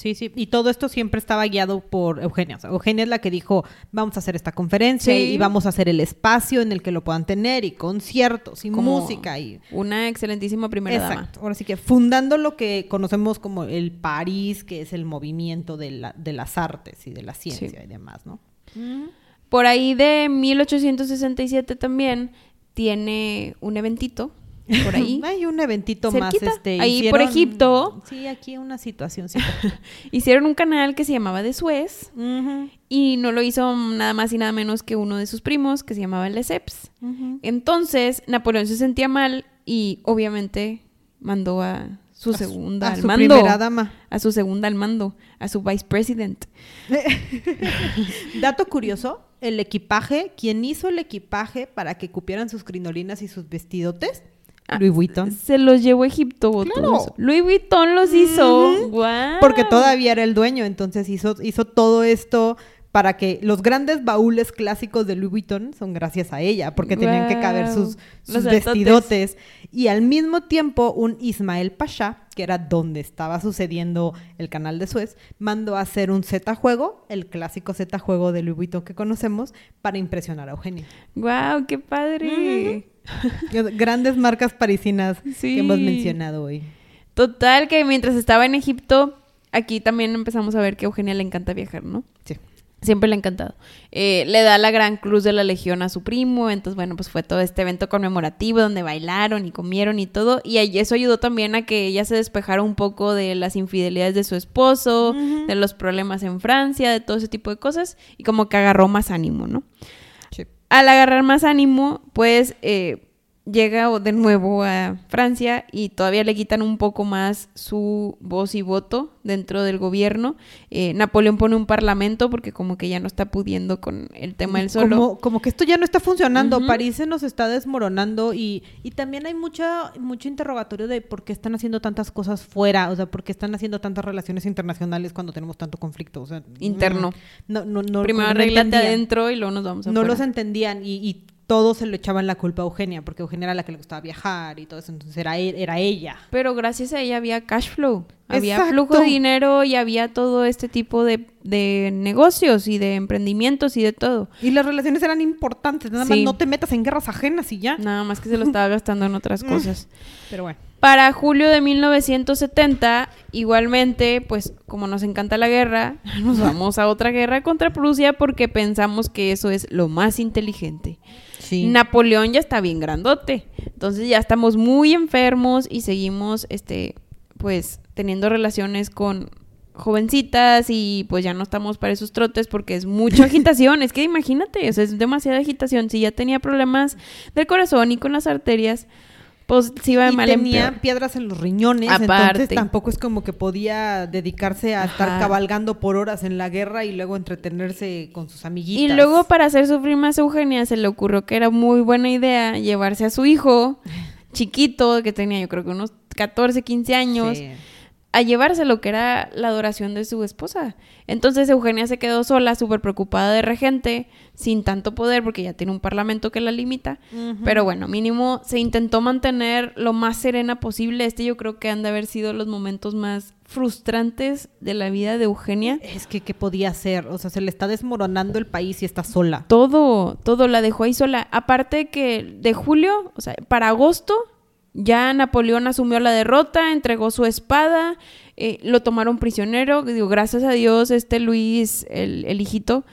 Speaker 2: Sí, sí. Y todo esto siempre estaba guiado por Eugenia. O sea, Eugenia es la que dijo, vamos a hacer esta conferencia
Speaker 1: Sí.
Speaker 2: y vamos a hacer el espacio en el que lo puedan tener y conciertos y
Speaker 1: Como
Speaker 2: música y...
Speaker 1: Una excelentísima primera dama.
Speaker 2: Exacto. Ahora sí que fundando lo que conocemos como el París, que es el movimiento de, la- de las artes y de la ciencia
Speaker 1: Sí.
Speaker 2: y demás, ¿no?
Speaker 1: Por ahí de 1867 también tiene un eventito por ahí. (laughs)
Speaker 2: Hay un eventito más. Este,
Speaker 1: Ahí por Egipto.
Speaker 2: Sí, aquí una situación. (laughs)
Speaker 1: Hicieron un canal que se llamaba de Suez y no lo hizo nada más y nada menos que uno de sus primos que se llamaba Lesseps. Entonces Napoleón se sentía mal y obviamente mandó a su
Speaker 2: A su-
Speaker 1: segunda
Speaker 2: a
Speaker 1: al
Speaker 2: su
Speaker 1: mando.
Speaker 2: primera dama.
Speaker 1: A su segunda al mando, a su vice president. (laughs)
Speaker 2: Dato curioso, el equipaje, quien hizo el equipaje para que cupieran sus crinolinas y sus vestidotes, (laughs) Louis Vuitton.
Speaker 1: Se los llevó a Egipto.
Speaker 2: Claro.
Speaker 1: Louis Vuitton los hizo.
Speaker 2: Porque todavía era el dueño, entonces hizo, hizo todo esto para que los grandes baúles clásicos de Louis Vuitton son gracias a ella, porque tenían que caber sus, vestidotes. Y al mismo tiempo, un Ismael Pasha, que era donde estaba sucediendo el canal de Suez, mandó a hacer un Z juego, el clásico Z juego de Louis Vuitton que conocemos, para impresionar a Eugenia.
Speaker 1: Wow, qué padre. (laughs)
Speaker 2: Grandes marcas parisinas
Speaker 1: Sí.
Speaker 2: que hemos mencionado hoy.
Speaker 1: Total, que mientras estaba en Egipto, aquí también empezamos a ver que a Eugenia le encanta viajar, ¿no?
Speaker 2: Sí.
Speaker 1: Siempre le ha encantado. Eh, le da la gran cruz de la Legión a su primo, entonces bueno, pues fue todo este evento conmemorativo donde bailaron y comieron y todo, y eso ayudó también a que ella se despejara un poco de las infidelidades de su esposo, de los problemas en Francia, de todo ese tipo de cosas, y como que agarró más ánimo, ¿no? Al agarrar más ánimo, pues eh, llega de nuevo a Francia y todavía le quitan un poco más su voz y voto dentro del gobierno. Eh, Napoleón pone un parlamento porque como que ya no está pudiendo con el tema del solo.
Speaker 2: Como, como que esto ya no está funcionando. París se nos está desmoronando y, y también hay mucha, mucho interrogatorio de por qué están haciendo tantas cosas fuera, o sea, por qué están haciendo tantas relaciones internacionales cuando tenemos tanto conflicto, o sea,
Speaker 1: Interno.
Speaker 2: No, no, no,
Speaker 1: Primero
Speaker 2: entendían.
Speaker 1: adentro y luego nos vamos a
Speaker 2: No los entendían y, y todos se le echaban la culpa a Eugenia, porque Eugenia era la que le gustaba viajar y todo eso, entonces era, e- era ella.
Speaker 1: Pero gracias a ella había cash flow, había
Speaker 2: Exacto.
Speaker 1: flujo de dinero y había todo este tipo de, de negocios y de emprendimientos y de todo.
Speaker 2: Y las relaciones eran importantes, nada
Speaker 1: Sí.
Speaker 2: más no te metas en guerras ajenas y ya.
Speaker 1: Nada más que se lo estaba gastando en otras (laughs) cosas.
Speaker 2: Pero bueno.
Speaker 1: Para julio de 1970, igualmente, pues como nos encanta la guerra, (laughs) nos vamos a otra guerra contra Prusia porque pensamos que eso es lo más inteligente.
Speaker 2: Sí.
Speaker 1: Napoleón ya está bien grandote, entonces ya estamos muy enfermos y seguimos, este, pues teniendo relaciones con jovencitas y pues ya no estamos para esos trotes porque es mucha (laughs) agitación, es que imagínate, o sea, es demasiada agitación, si ya tenía problemas del corazón y con las arterias, pues sí iba de
Speaker 2: y
Speaker 1: mal en
Speaker 2: tenía piedras en los riñones,
Speaker 1: Aparte.
Speaker 2: entonces tampoco es como que podía dedicarse a estar cabalgando por horas en la guerra y luego entretenerse con sus amiguitas.
Speaker 1: Y luego para hacer sufrir más a Eugenia se le ocurrió que era muy buena idea llevarse a su hijo (laughs) chiquito, que tenía yo creo que unos 14, 15 años,
Speaker 2: Sí.
Speaker 1: A llevarse lo que era la adoración de su esposa. Entonces Eugenia se quedó sola, súper preocupada de regente, sin tanto poder porque ya tiene un parlamento que la limita. Pero bueno, mínimo se intentó mantener lo más serena posible. Este yo creo que han de haber sido los momentos más frustrantes de la vida de Eugenia.
Speaker 2: Es que, ¿qué podía hacer? O sea, se le está desmoronando el país y está sola.
Speaker 1: Todo, todo la dejó ahí sola. Aparte que de julio, o sea, para agosto, ya Napoleón asumió la derrota, entregó su espada, eh, lo tomaron prisionero. Digo, gracias a Dios, este Luis, el, el hijito,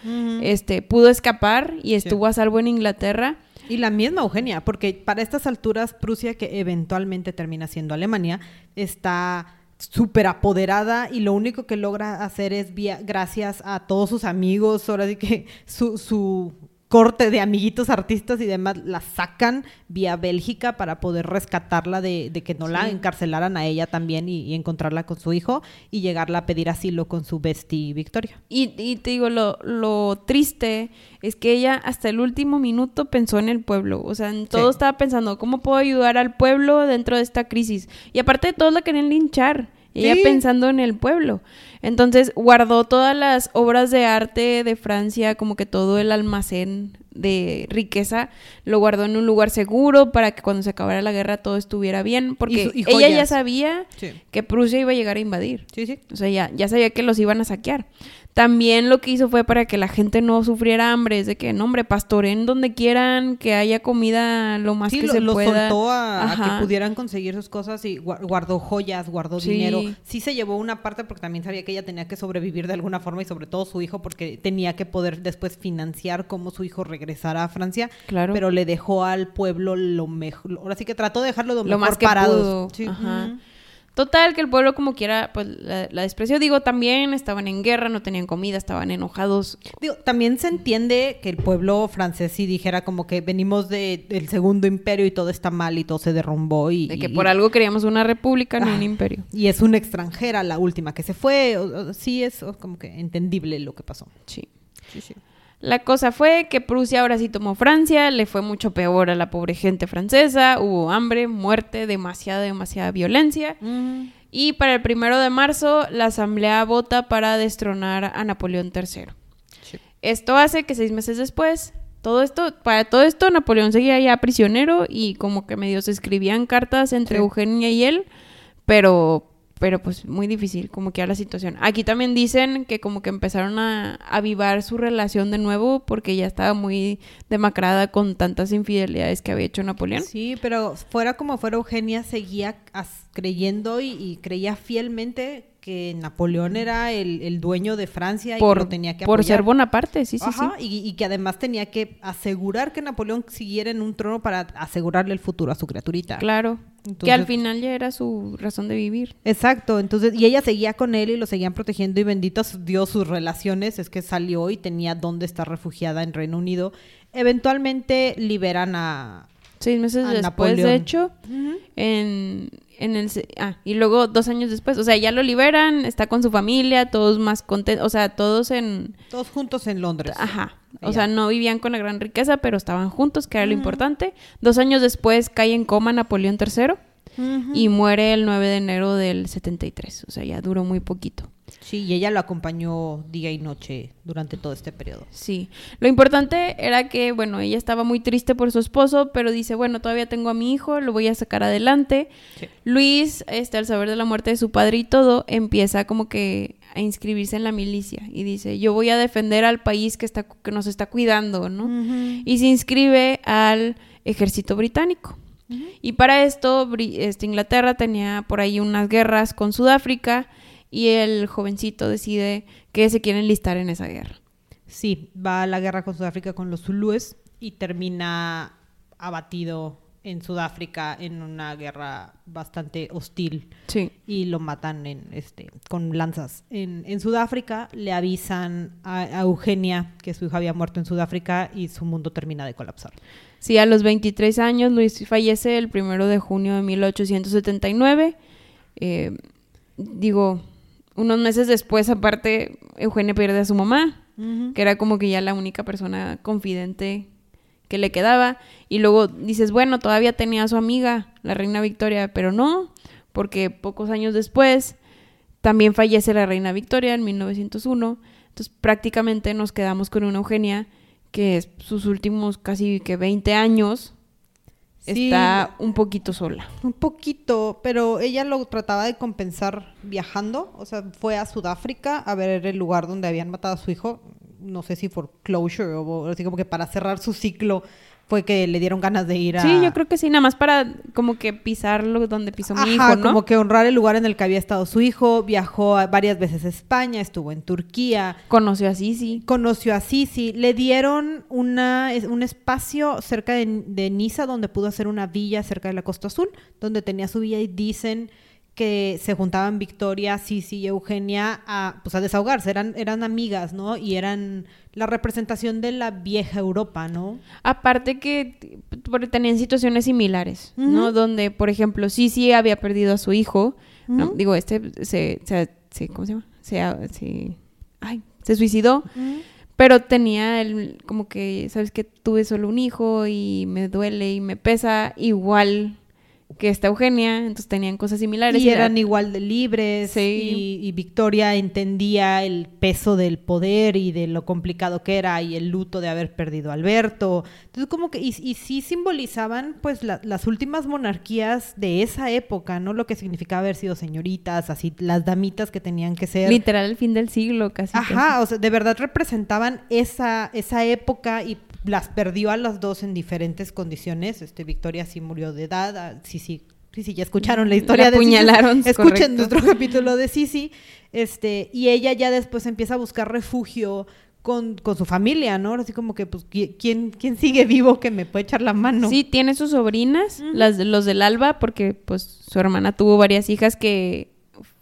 Speaker 1: este, pudo escapar y estuvo a salvo en Inglaterra.
Speaker 2: Y la misma Eugenia, porque para estas alturas Prusia, que eventualmente termina siendo Alemania, está súper apoderada y lo único que logra hacer es vía, gracias a todos sus amigos, ahora sí que su, su corte de amiguitos artistas y demás la sacan vía Bélgica para poder rescatarla de, de que no la encarcelaran a ella también y, y encontrarla con su hijo y llegarla a pedir asilo con su bestie Victoria.
Speaker 1: Y, y te digo, lo, lo triste es que ella hasta el último minuto pensó en el pueblo. O sea, en todo
Speaker 2: Sí.
Speaker 1: estaba pensando, ¿cómo puedo ayudar al pueblo dentro de esta crisis? Y aparte de todos la querían linchar. Ella
Speaker 2: Sí.
Speaker 1: pensando en el pueblo. Entonces guardó todas las obras de arte de Francia, como que todo el almacén de riqueza, lo guardó en un lugar seguro para que cuando se acabara la guerra todo estuviera bien, porque
Speaker 2: y
Speaker 1: ella ya sabía
Speaker 2: Sí.
Speaker 1: que Prusia iba a llegar a invadir.
Speaker 2: Sí, sí.
Speaker 1: O sea, ya, ya sabía que los iban a saquear. También lo que hizo fue para que la gente no sufriera hambre, es de que, no, hombre, pastoren donde quieran, que haya comida lo más
Speaker 2: Sí,
Speaker 1: que
Speaker 2: lo,
Speaker 1: se
Speaker 2: lo
Speaker 1: pueda.
Speaker 2: soltó a, que pudieran conseguir sus cosas y gua- guardó joyas, guardó
Speaker 1: Sí.
Speaker 2: dinero. Sí se llevó una parte porque también sabía que ella tenía que sobrevivir de alguna forma y sobre todo su hijo porque tenía que poder después financiar cómo su hijo regresara a Francia.
Speaker 1: Claro.
Speaker 2: Pero le dejó al pueblo lo mejor. Ahora sí que trató de dejarlo lo,
Speaker 1: Lo
Speaker 2: mejor
Speaker 1: más que
Speaker 2: parados.
Speaker 1: pudo.
Speaker 2: Sí.
Speaker 1: Ajá. Total, que el pueblo como quiera, pues la, la despreció. Digo, también estaban en guerra, no tenían comida, estaban enojados.
Speaker 2: Digo, también se entiende que el pueblo francés sí dijera como que venimos de- del segundo imperio y todo está mal y todo se derrumbó y,
Speaker 1: De que
Speaker 2: y-
Speaker 1: por algo queríamos una república, no
Speaker 2: Ah.
Speaker 1: un imperio.
Speaker 2: y es una extranjera la última que se fue. o- o- sí es como que entendible lo que pasó.
Speaker 1: Sí.
Speaker 2: Sí, sí.
Speaker 1: La cosa fue que Prusia ahora sí tomó Francia, le fue mucho peor a la pobre gente francesa, hubo hambre, muerte, demasiada, demasiada violencia. Y para el primero de marzo, la asamblea vota para destronar a Napoleón III.
Speaker 2: Sí.
Speaker 1: Esto hace que seis meses después, todo esto, para todo esto, Napoleón seguía ya prisionero y como que medio se escribían cartas entre
Speaker 2: Sí.
Speaker 1: Eugenia y él, pero, pero pues muy difícil, como que a la situación. Aquí también dicen que como que empezaron a avivar su relación de nuevo porque ya estaba muy demacrada con tantas infidelidades que había hecho Napoleón.
Speaker 2: Sí, pero fuera como fuera, Eugenia seguía creyendo y, y creía fielmente que Napoleón era el, el dueño de Francia y que
Speaker 1: Por,
Speaker 2: lo tenía que
Speaker 1: por
Speaker 2: apoyar.
Speaker 1: ser Bonaparte, sí, sí,
Speaker 2: Ajá,
Speaker 1: sí.
Speaker 2: Y, y que además tenía que asegurar que Napoleón siguiera en un trono para asegurarle el futuro a su criaturita.
Speaker 1: Claro. que al final ya era su razón de vivir.
Speaker 2: Exacto, entonces, y ella seguía con él y lo seguían protegiendo y bendito Dios sus relaciones, es que salió y tenía dónde estar refugiada en Reino Unido. Eventualmente liberan a...
Speaker 1: Seis meses
Speaker 2: A
Speaker 1: después,
Speaker 2: Napoleón.
Speaker 1: de hecho, en, en el... Ah, y luego dos años después, o sea, ya lo liberan, está con su familia, todos más contentos, o sea, todos en...
Speaker 2: Todos juntos en Londres.
Speaker 1: Ajá. O sea, no vivían con la gran riqueza, pero estaban juntos, que era lo importante. Dos años después cae en coma Napoleón III Y muere el 9 de enero del 73. O sea, ya duró muy poquito.
Speaker 2: Sí, y ella lo acompañó día y noche durante todo este periodo.
Speaker 1: Sí. Lo importante era que, bueno, ella estaba muy triste por su esposo, pero dice, bueno, todavía tengo a mi hijo, lo voy a sacar adelante.
Speaker 2: Sí.
Speaker 1: Luis, este, al saber de la muerte de su padre y todo, empieza como que a inscribirse en la milicia y dice, yo voy a defender al país que, está, que nos está cuidando, ¿no? Y se inscribe al ejército británico. Y para esto, este, Inglaterra tenía por ahí unas guerras con Sudáfrica y el jovencito decide que se quiere enlistar en esa guerra.
Speaker 2: Sí, va a la guerra con Sudáfrica con los zulúes y termina abatido en Sudáfrica en una guerra bastante hostil
Speaker 1: Sí.
Speaker 2: y lo matan en este con lanzas. En, en Sudáfrica le avisan a, a Eugenia que su hija había muerto en Sudáfrica y su mundo termina de colapsar.
Speaker 1: Sí, a los 23 años Luis fallece el primero de junio de 1879. Eh, digo, unos meses después, aparte, Eugenia pierde a su mamá, que era como que ya la única persona confidente que le quedaba. Y luego dices, bueno, todavía tenía a su amiga, la reina Victoria, pero no, porque pocos años después también fallece la reina Victoria en 1901. Entonces prácticamente nos quedamos con una Eugenia que es sus últimos casi que 20 años
Speaker 2: Sí.
Speaker 1: está un poquito sola.
Speaker 2: Un poquito, pero ella lo trataba de compensar viajando, o sea, fue a Sudáfrica a ver el lugar donde habían matado a su hijo, no sé si por closure o así como que para cerrar su ciclo fue que le dieron ganas de ir a...
Speaker 1: Sí, yo creo que sí, nada más para como que pisarlo donde pisó mi hijo, ¿no?
Speaker 2: como que honrar el lugar en el que había estado su hijo, viajó varias veces a España, estuvo en Turquía,
Speaker 1: Conoció a Sisi.
Speaker 2: conoció a Sisi, le dieron una, un espacio cerca de, de Niza donde pudo hacer una villa cerca de la Costa Azul, donde tenía su villa y dicen que se juntaban Victoria, Sisi y Eugenia a, pues, a desahogarse, eran, eran amigas, ¿no? Y eran la representación de la vieja Europa, ¿no?
Speaker 1: Aparte que porque tenían situaciones similares, ¿no? Donde, por ejemplo, Sisi había perdido a su hijo. ¿no?
Speaker 2: Ujú.
Speaker 1: Digo, este se, se, se- ¿cómo se llama? Se, se, ay, se suicidó. Pero tenía el, como que, ¿sabes que Tuve solo un hijo y me duele y me pesa igual que está Eugenia, entonces tenían cosas similares.
Speaker 2: Y
Speaker 1: era-
Speaker 2: eran igual de libres.
Speaker 1: Sí.
Speaker 2: Y, y Victoria entendía el peso del poder y de lo complicado que era y el luto de haber perdido a Alberto. Entonces, como que, y, y sí simbolizaban, pues, la- las últimas monarquías de esa época, ¿no? Lo que significaba haber sido señoritas, así, las damitas que tenían que ser.
Speaker 1: Literal el fin del siglo casi.
Speaker 2: Ajá, o sea, de verdad representaban esa, esa época y las perdió a las dos en diferentes condiciones. Este, Victoria sí murió de edad, ah, sí, sí, sí, sí, ya escucharon la historia
Speaker 1: La
Speaker 2: de Sisi.
Speaker 1: apuñalaron, es (laughs)
Speaker 2: Escuchen
Speaker 1: correcto.
Speaker 2: nuestro capítulo de Sisi. Este, y ella ya después empieza a buscar refugio con, con su familia, ¿no? Así como que, pues, ¿qui- ¿quién, quién sigue vivo que me puede echar la mano?
Speaker 1: Sí, tiene sus sobrinas, las de- los del Alba, porque pues su hermana tuvo varias hijas que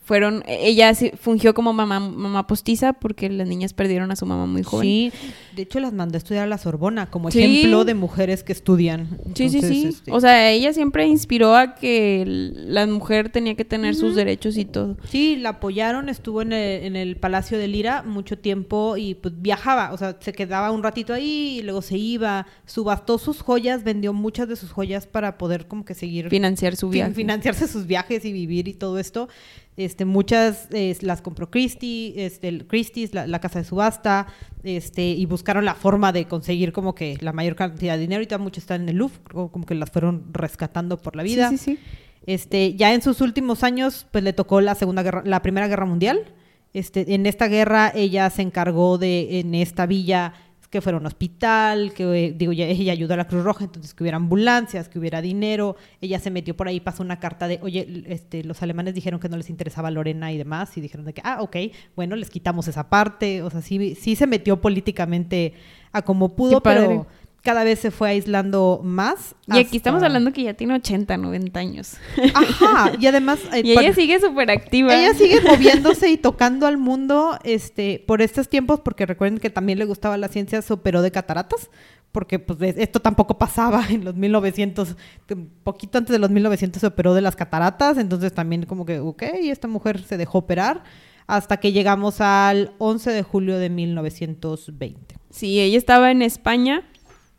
Speaker 1: fueron, ella sí fungió como mamá, mamá postiza porque las niñas perdieron a su mamá muy joven.
Speaker 2: Sí, de hecho las mandó a estudiar a la Sorbona como
Speaker 1: Sí.
Speaker 2: ejemplo de mujeres que estudian.
Speaker 1: Sí, sí,
Speaker 2: Entonces,
Speaker 1: sí.
Speaker 2: este,
Speaker 1: O sea, ella siempre inspiró a que la mujer tenía que tener sus derechos y todo.
Speaker 2: Sí, la apoyaron, estuvo en el, en el Palacio de Lira mucho tiempo y pues viajaba, o sea, se quedaba un ratito ahí y luego se iba, subastó sus joyas, vendió muchas de sus joyas para poder como que seguir
Speaker 1: Financiar su
Speaker 2: fin-
Speaker 1: viaje.
Speaker 2: financiarse sus viajes y vivir y todo esto. Este, muchas eh, las compró Christie, este, Christie's, la, la casa de subasta, este, y buscaron la forma de conseguir como que la mayor cantidad de dinero. Ahorita muchas están en el Louvre, como que las fueron rescatando por la vida.
Speaker 1: Sí, sí, sí.
Speaker 2: Este, ya en sus últimos años, pues le tocó la segunda guerra, la primera guerra mundial. Este, en esta guerra ella se encargó de, en esta villa, que fuera un hospital, que eh, digo, ya- ella ayudó a la Cruz Roja, entonces que hubiera ambulancias, que hubiera dinero. Ella se metió por ahí, pasó una carta de, oye, este, los alemanes dijeron que no les interesaba Lorena y demás, y dijeron de que, ah, ok, bueno, les quitamos esa parte. O sea, sí, sí se metió políticamente a como pudo, pero cada vez se fue aislando más.
Speaker 1: Y aquí estamos hablando que ya tiene 80, 90 años.
Speaker 2: Ajá, (laughs) y además... eh,
Speaker 1: y ella sigue súper activa.
Speaker 2: ella sigue (laughs) moviéndose y tocando al mundo este, por estos tiempos, porque recuerden que también le gustaba la ciencia, se operó de cataratas, porque pues es- esto tampoco pasaba en los 1900, un poquito antes de los 1900 se operó de las cataratas, entonces también como que, ok, esta mujer se dejó operar hasta que llegamos al 11 de julio de 1920.
Speaker 1: Sí, ella estaba en España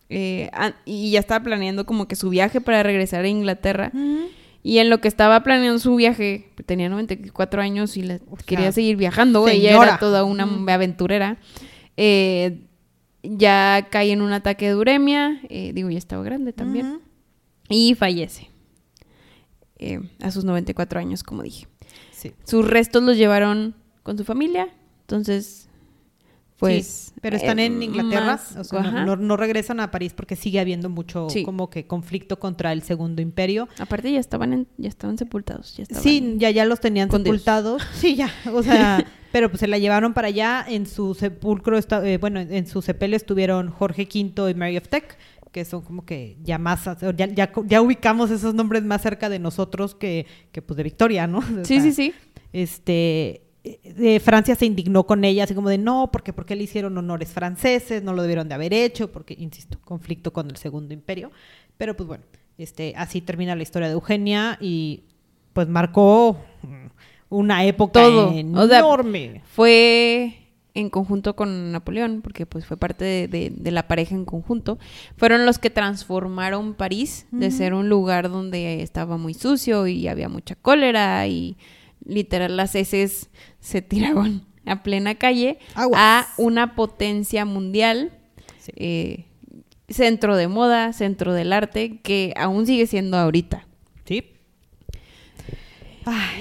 Speaker 1: eh, y ya estaba planeando como que su viaje para regresar a Inglaterra. Y en lo que estaba planeando su viaje, tenía 94 años y la-
Speaker 2: O sea,
Speaker 1: quería seguir viajando. Ella era toda una aventurera. Eh, ya cae en un ataque de uremia. eh, digo, ya estaba grande también. Y fallece. eh, a sus 94 años, como dije.
Speaker 2: Sí.
Speaker 1: Sus restos los llevaron con su familia. Entonces, pues.
Speaker 2: Sí, pero están
Speaker 1: eh,
Speaker 2: en Inglaterra,
Speaker 1: más-
Speaker 2: o sea, no- regresan a París porque sigue habiendo mucho
Speaker 1: Sí.
Speaker 2: como que conflicto contra el Segundo Imperio.
Speaker 1: Aparte ya estaban en- ya estaban sepultados, ya estaban.
Speaker 2: Sí, ya, ya los tenían
Speaker 1: Dios.
Speaker 2: sepultados. (laughs) Sí, ya, o sea, pero pues se la llevaron para allá. En su sepulcro, esta- eh, bueno, en, su sepelio estuvieron Jorge V y Mary of Teck, que son como que ya más, ya, ya, ya ubicamos esos nombres más cerca de nosotros que, que pues de Victoria, ¿no? (laughs) O
Speaker 1: Sí,
Speaker 2: sea,
Speaker 1: sí, sí.
Speaker 2: Este, de Francia se indignó con ella, así como de no, porque ¿por qué le hicieron honores franceses? No lo debieron de haber hecho, porque, insisto, conflicto con el Segundo Imperio. Pero pues bueno, este, así termina la historia de Eugenia y pues marcó una época
Speaker 1: Todo. O sea,
Speaker 2: enorme.
Speaker 1: Fue en conjunto con Napoleón, porque pues fue parte de, de- de la pareja en conjunto. Fueron los que transformaron París de ser un lugar donde estaba muy sucio y había mucha cólera y literal las heces se tiraban a plena calle
Speaker 2: Aguas.
Speaker 1: a una potencia mundial.
Speaker 2: Sí.
Speaker 1: eh, centro de moda, centro del arte, que aún sigue siendo ahorita.
Speaker 2: ¿Sí?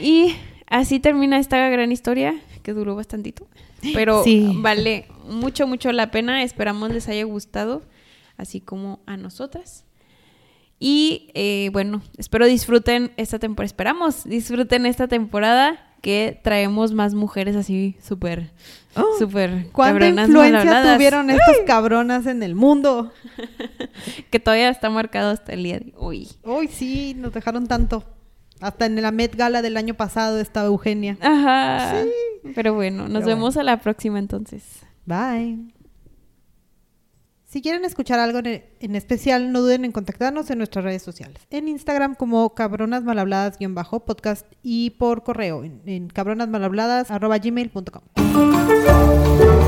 Speaker 1: Y así termina esta gran historia que duró bastantito. Pero
Speaker 2: Sí.
Speaker 1: vale mucho, mucho la pena. Esperamos les haya gustado, así como a nosotras. Y eh, bueno, espero disfruten esta temporada. Esperamos disfruten esta temporada que traemos más mujeres así súper,
Speaker 2: Oh,
Speaker 1: súper
Speaker 2: ¿Cuánta
Speaker 1: cabronas,
Speaker 2: influencia tuvieron estas cabronas en el mundo? (laughs)
Speaker 1: Que todavía está marcado hasta el día de hoy.
Speaker 2: Uy, sí, nos dejaron tanto. Hasta en la Met Gala del año pasado estaba Eugenia.
Speaker 1: Ajá. Pero bueno, nos
Speaker 2: Pero
Speaker 1: vemos a la próxima entonces.
Speaker 2: Bye. Si quieren escuchar algo en, en especial, no duden en contactarnos en nuestras redes sociales. En Instagram como cabronasmalhabladas-podcast y por correo en, en cabronasmalhabladas.gmail.com.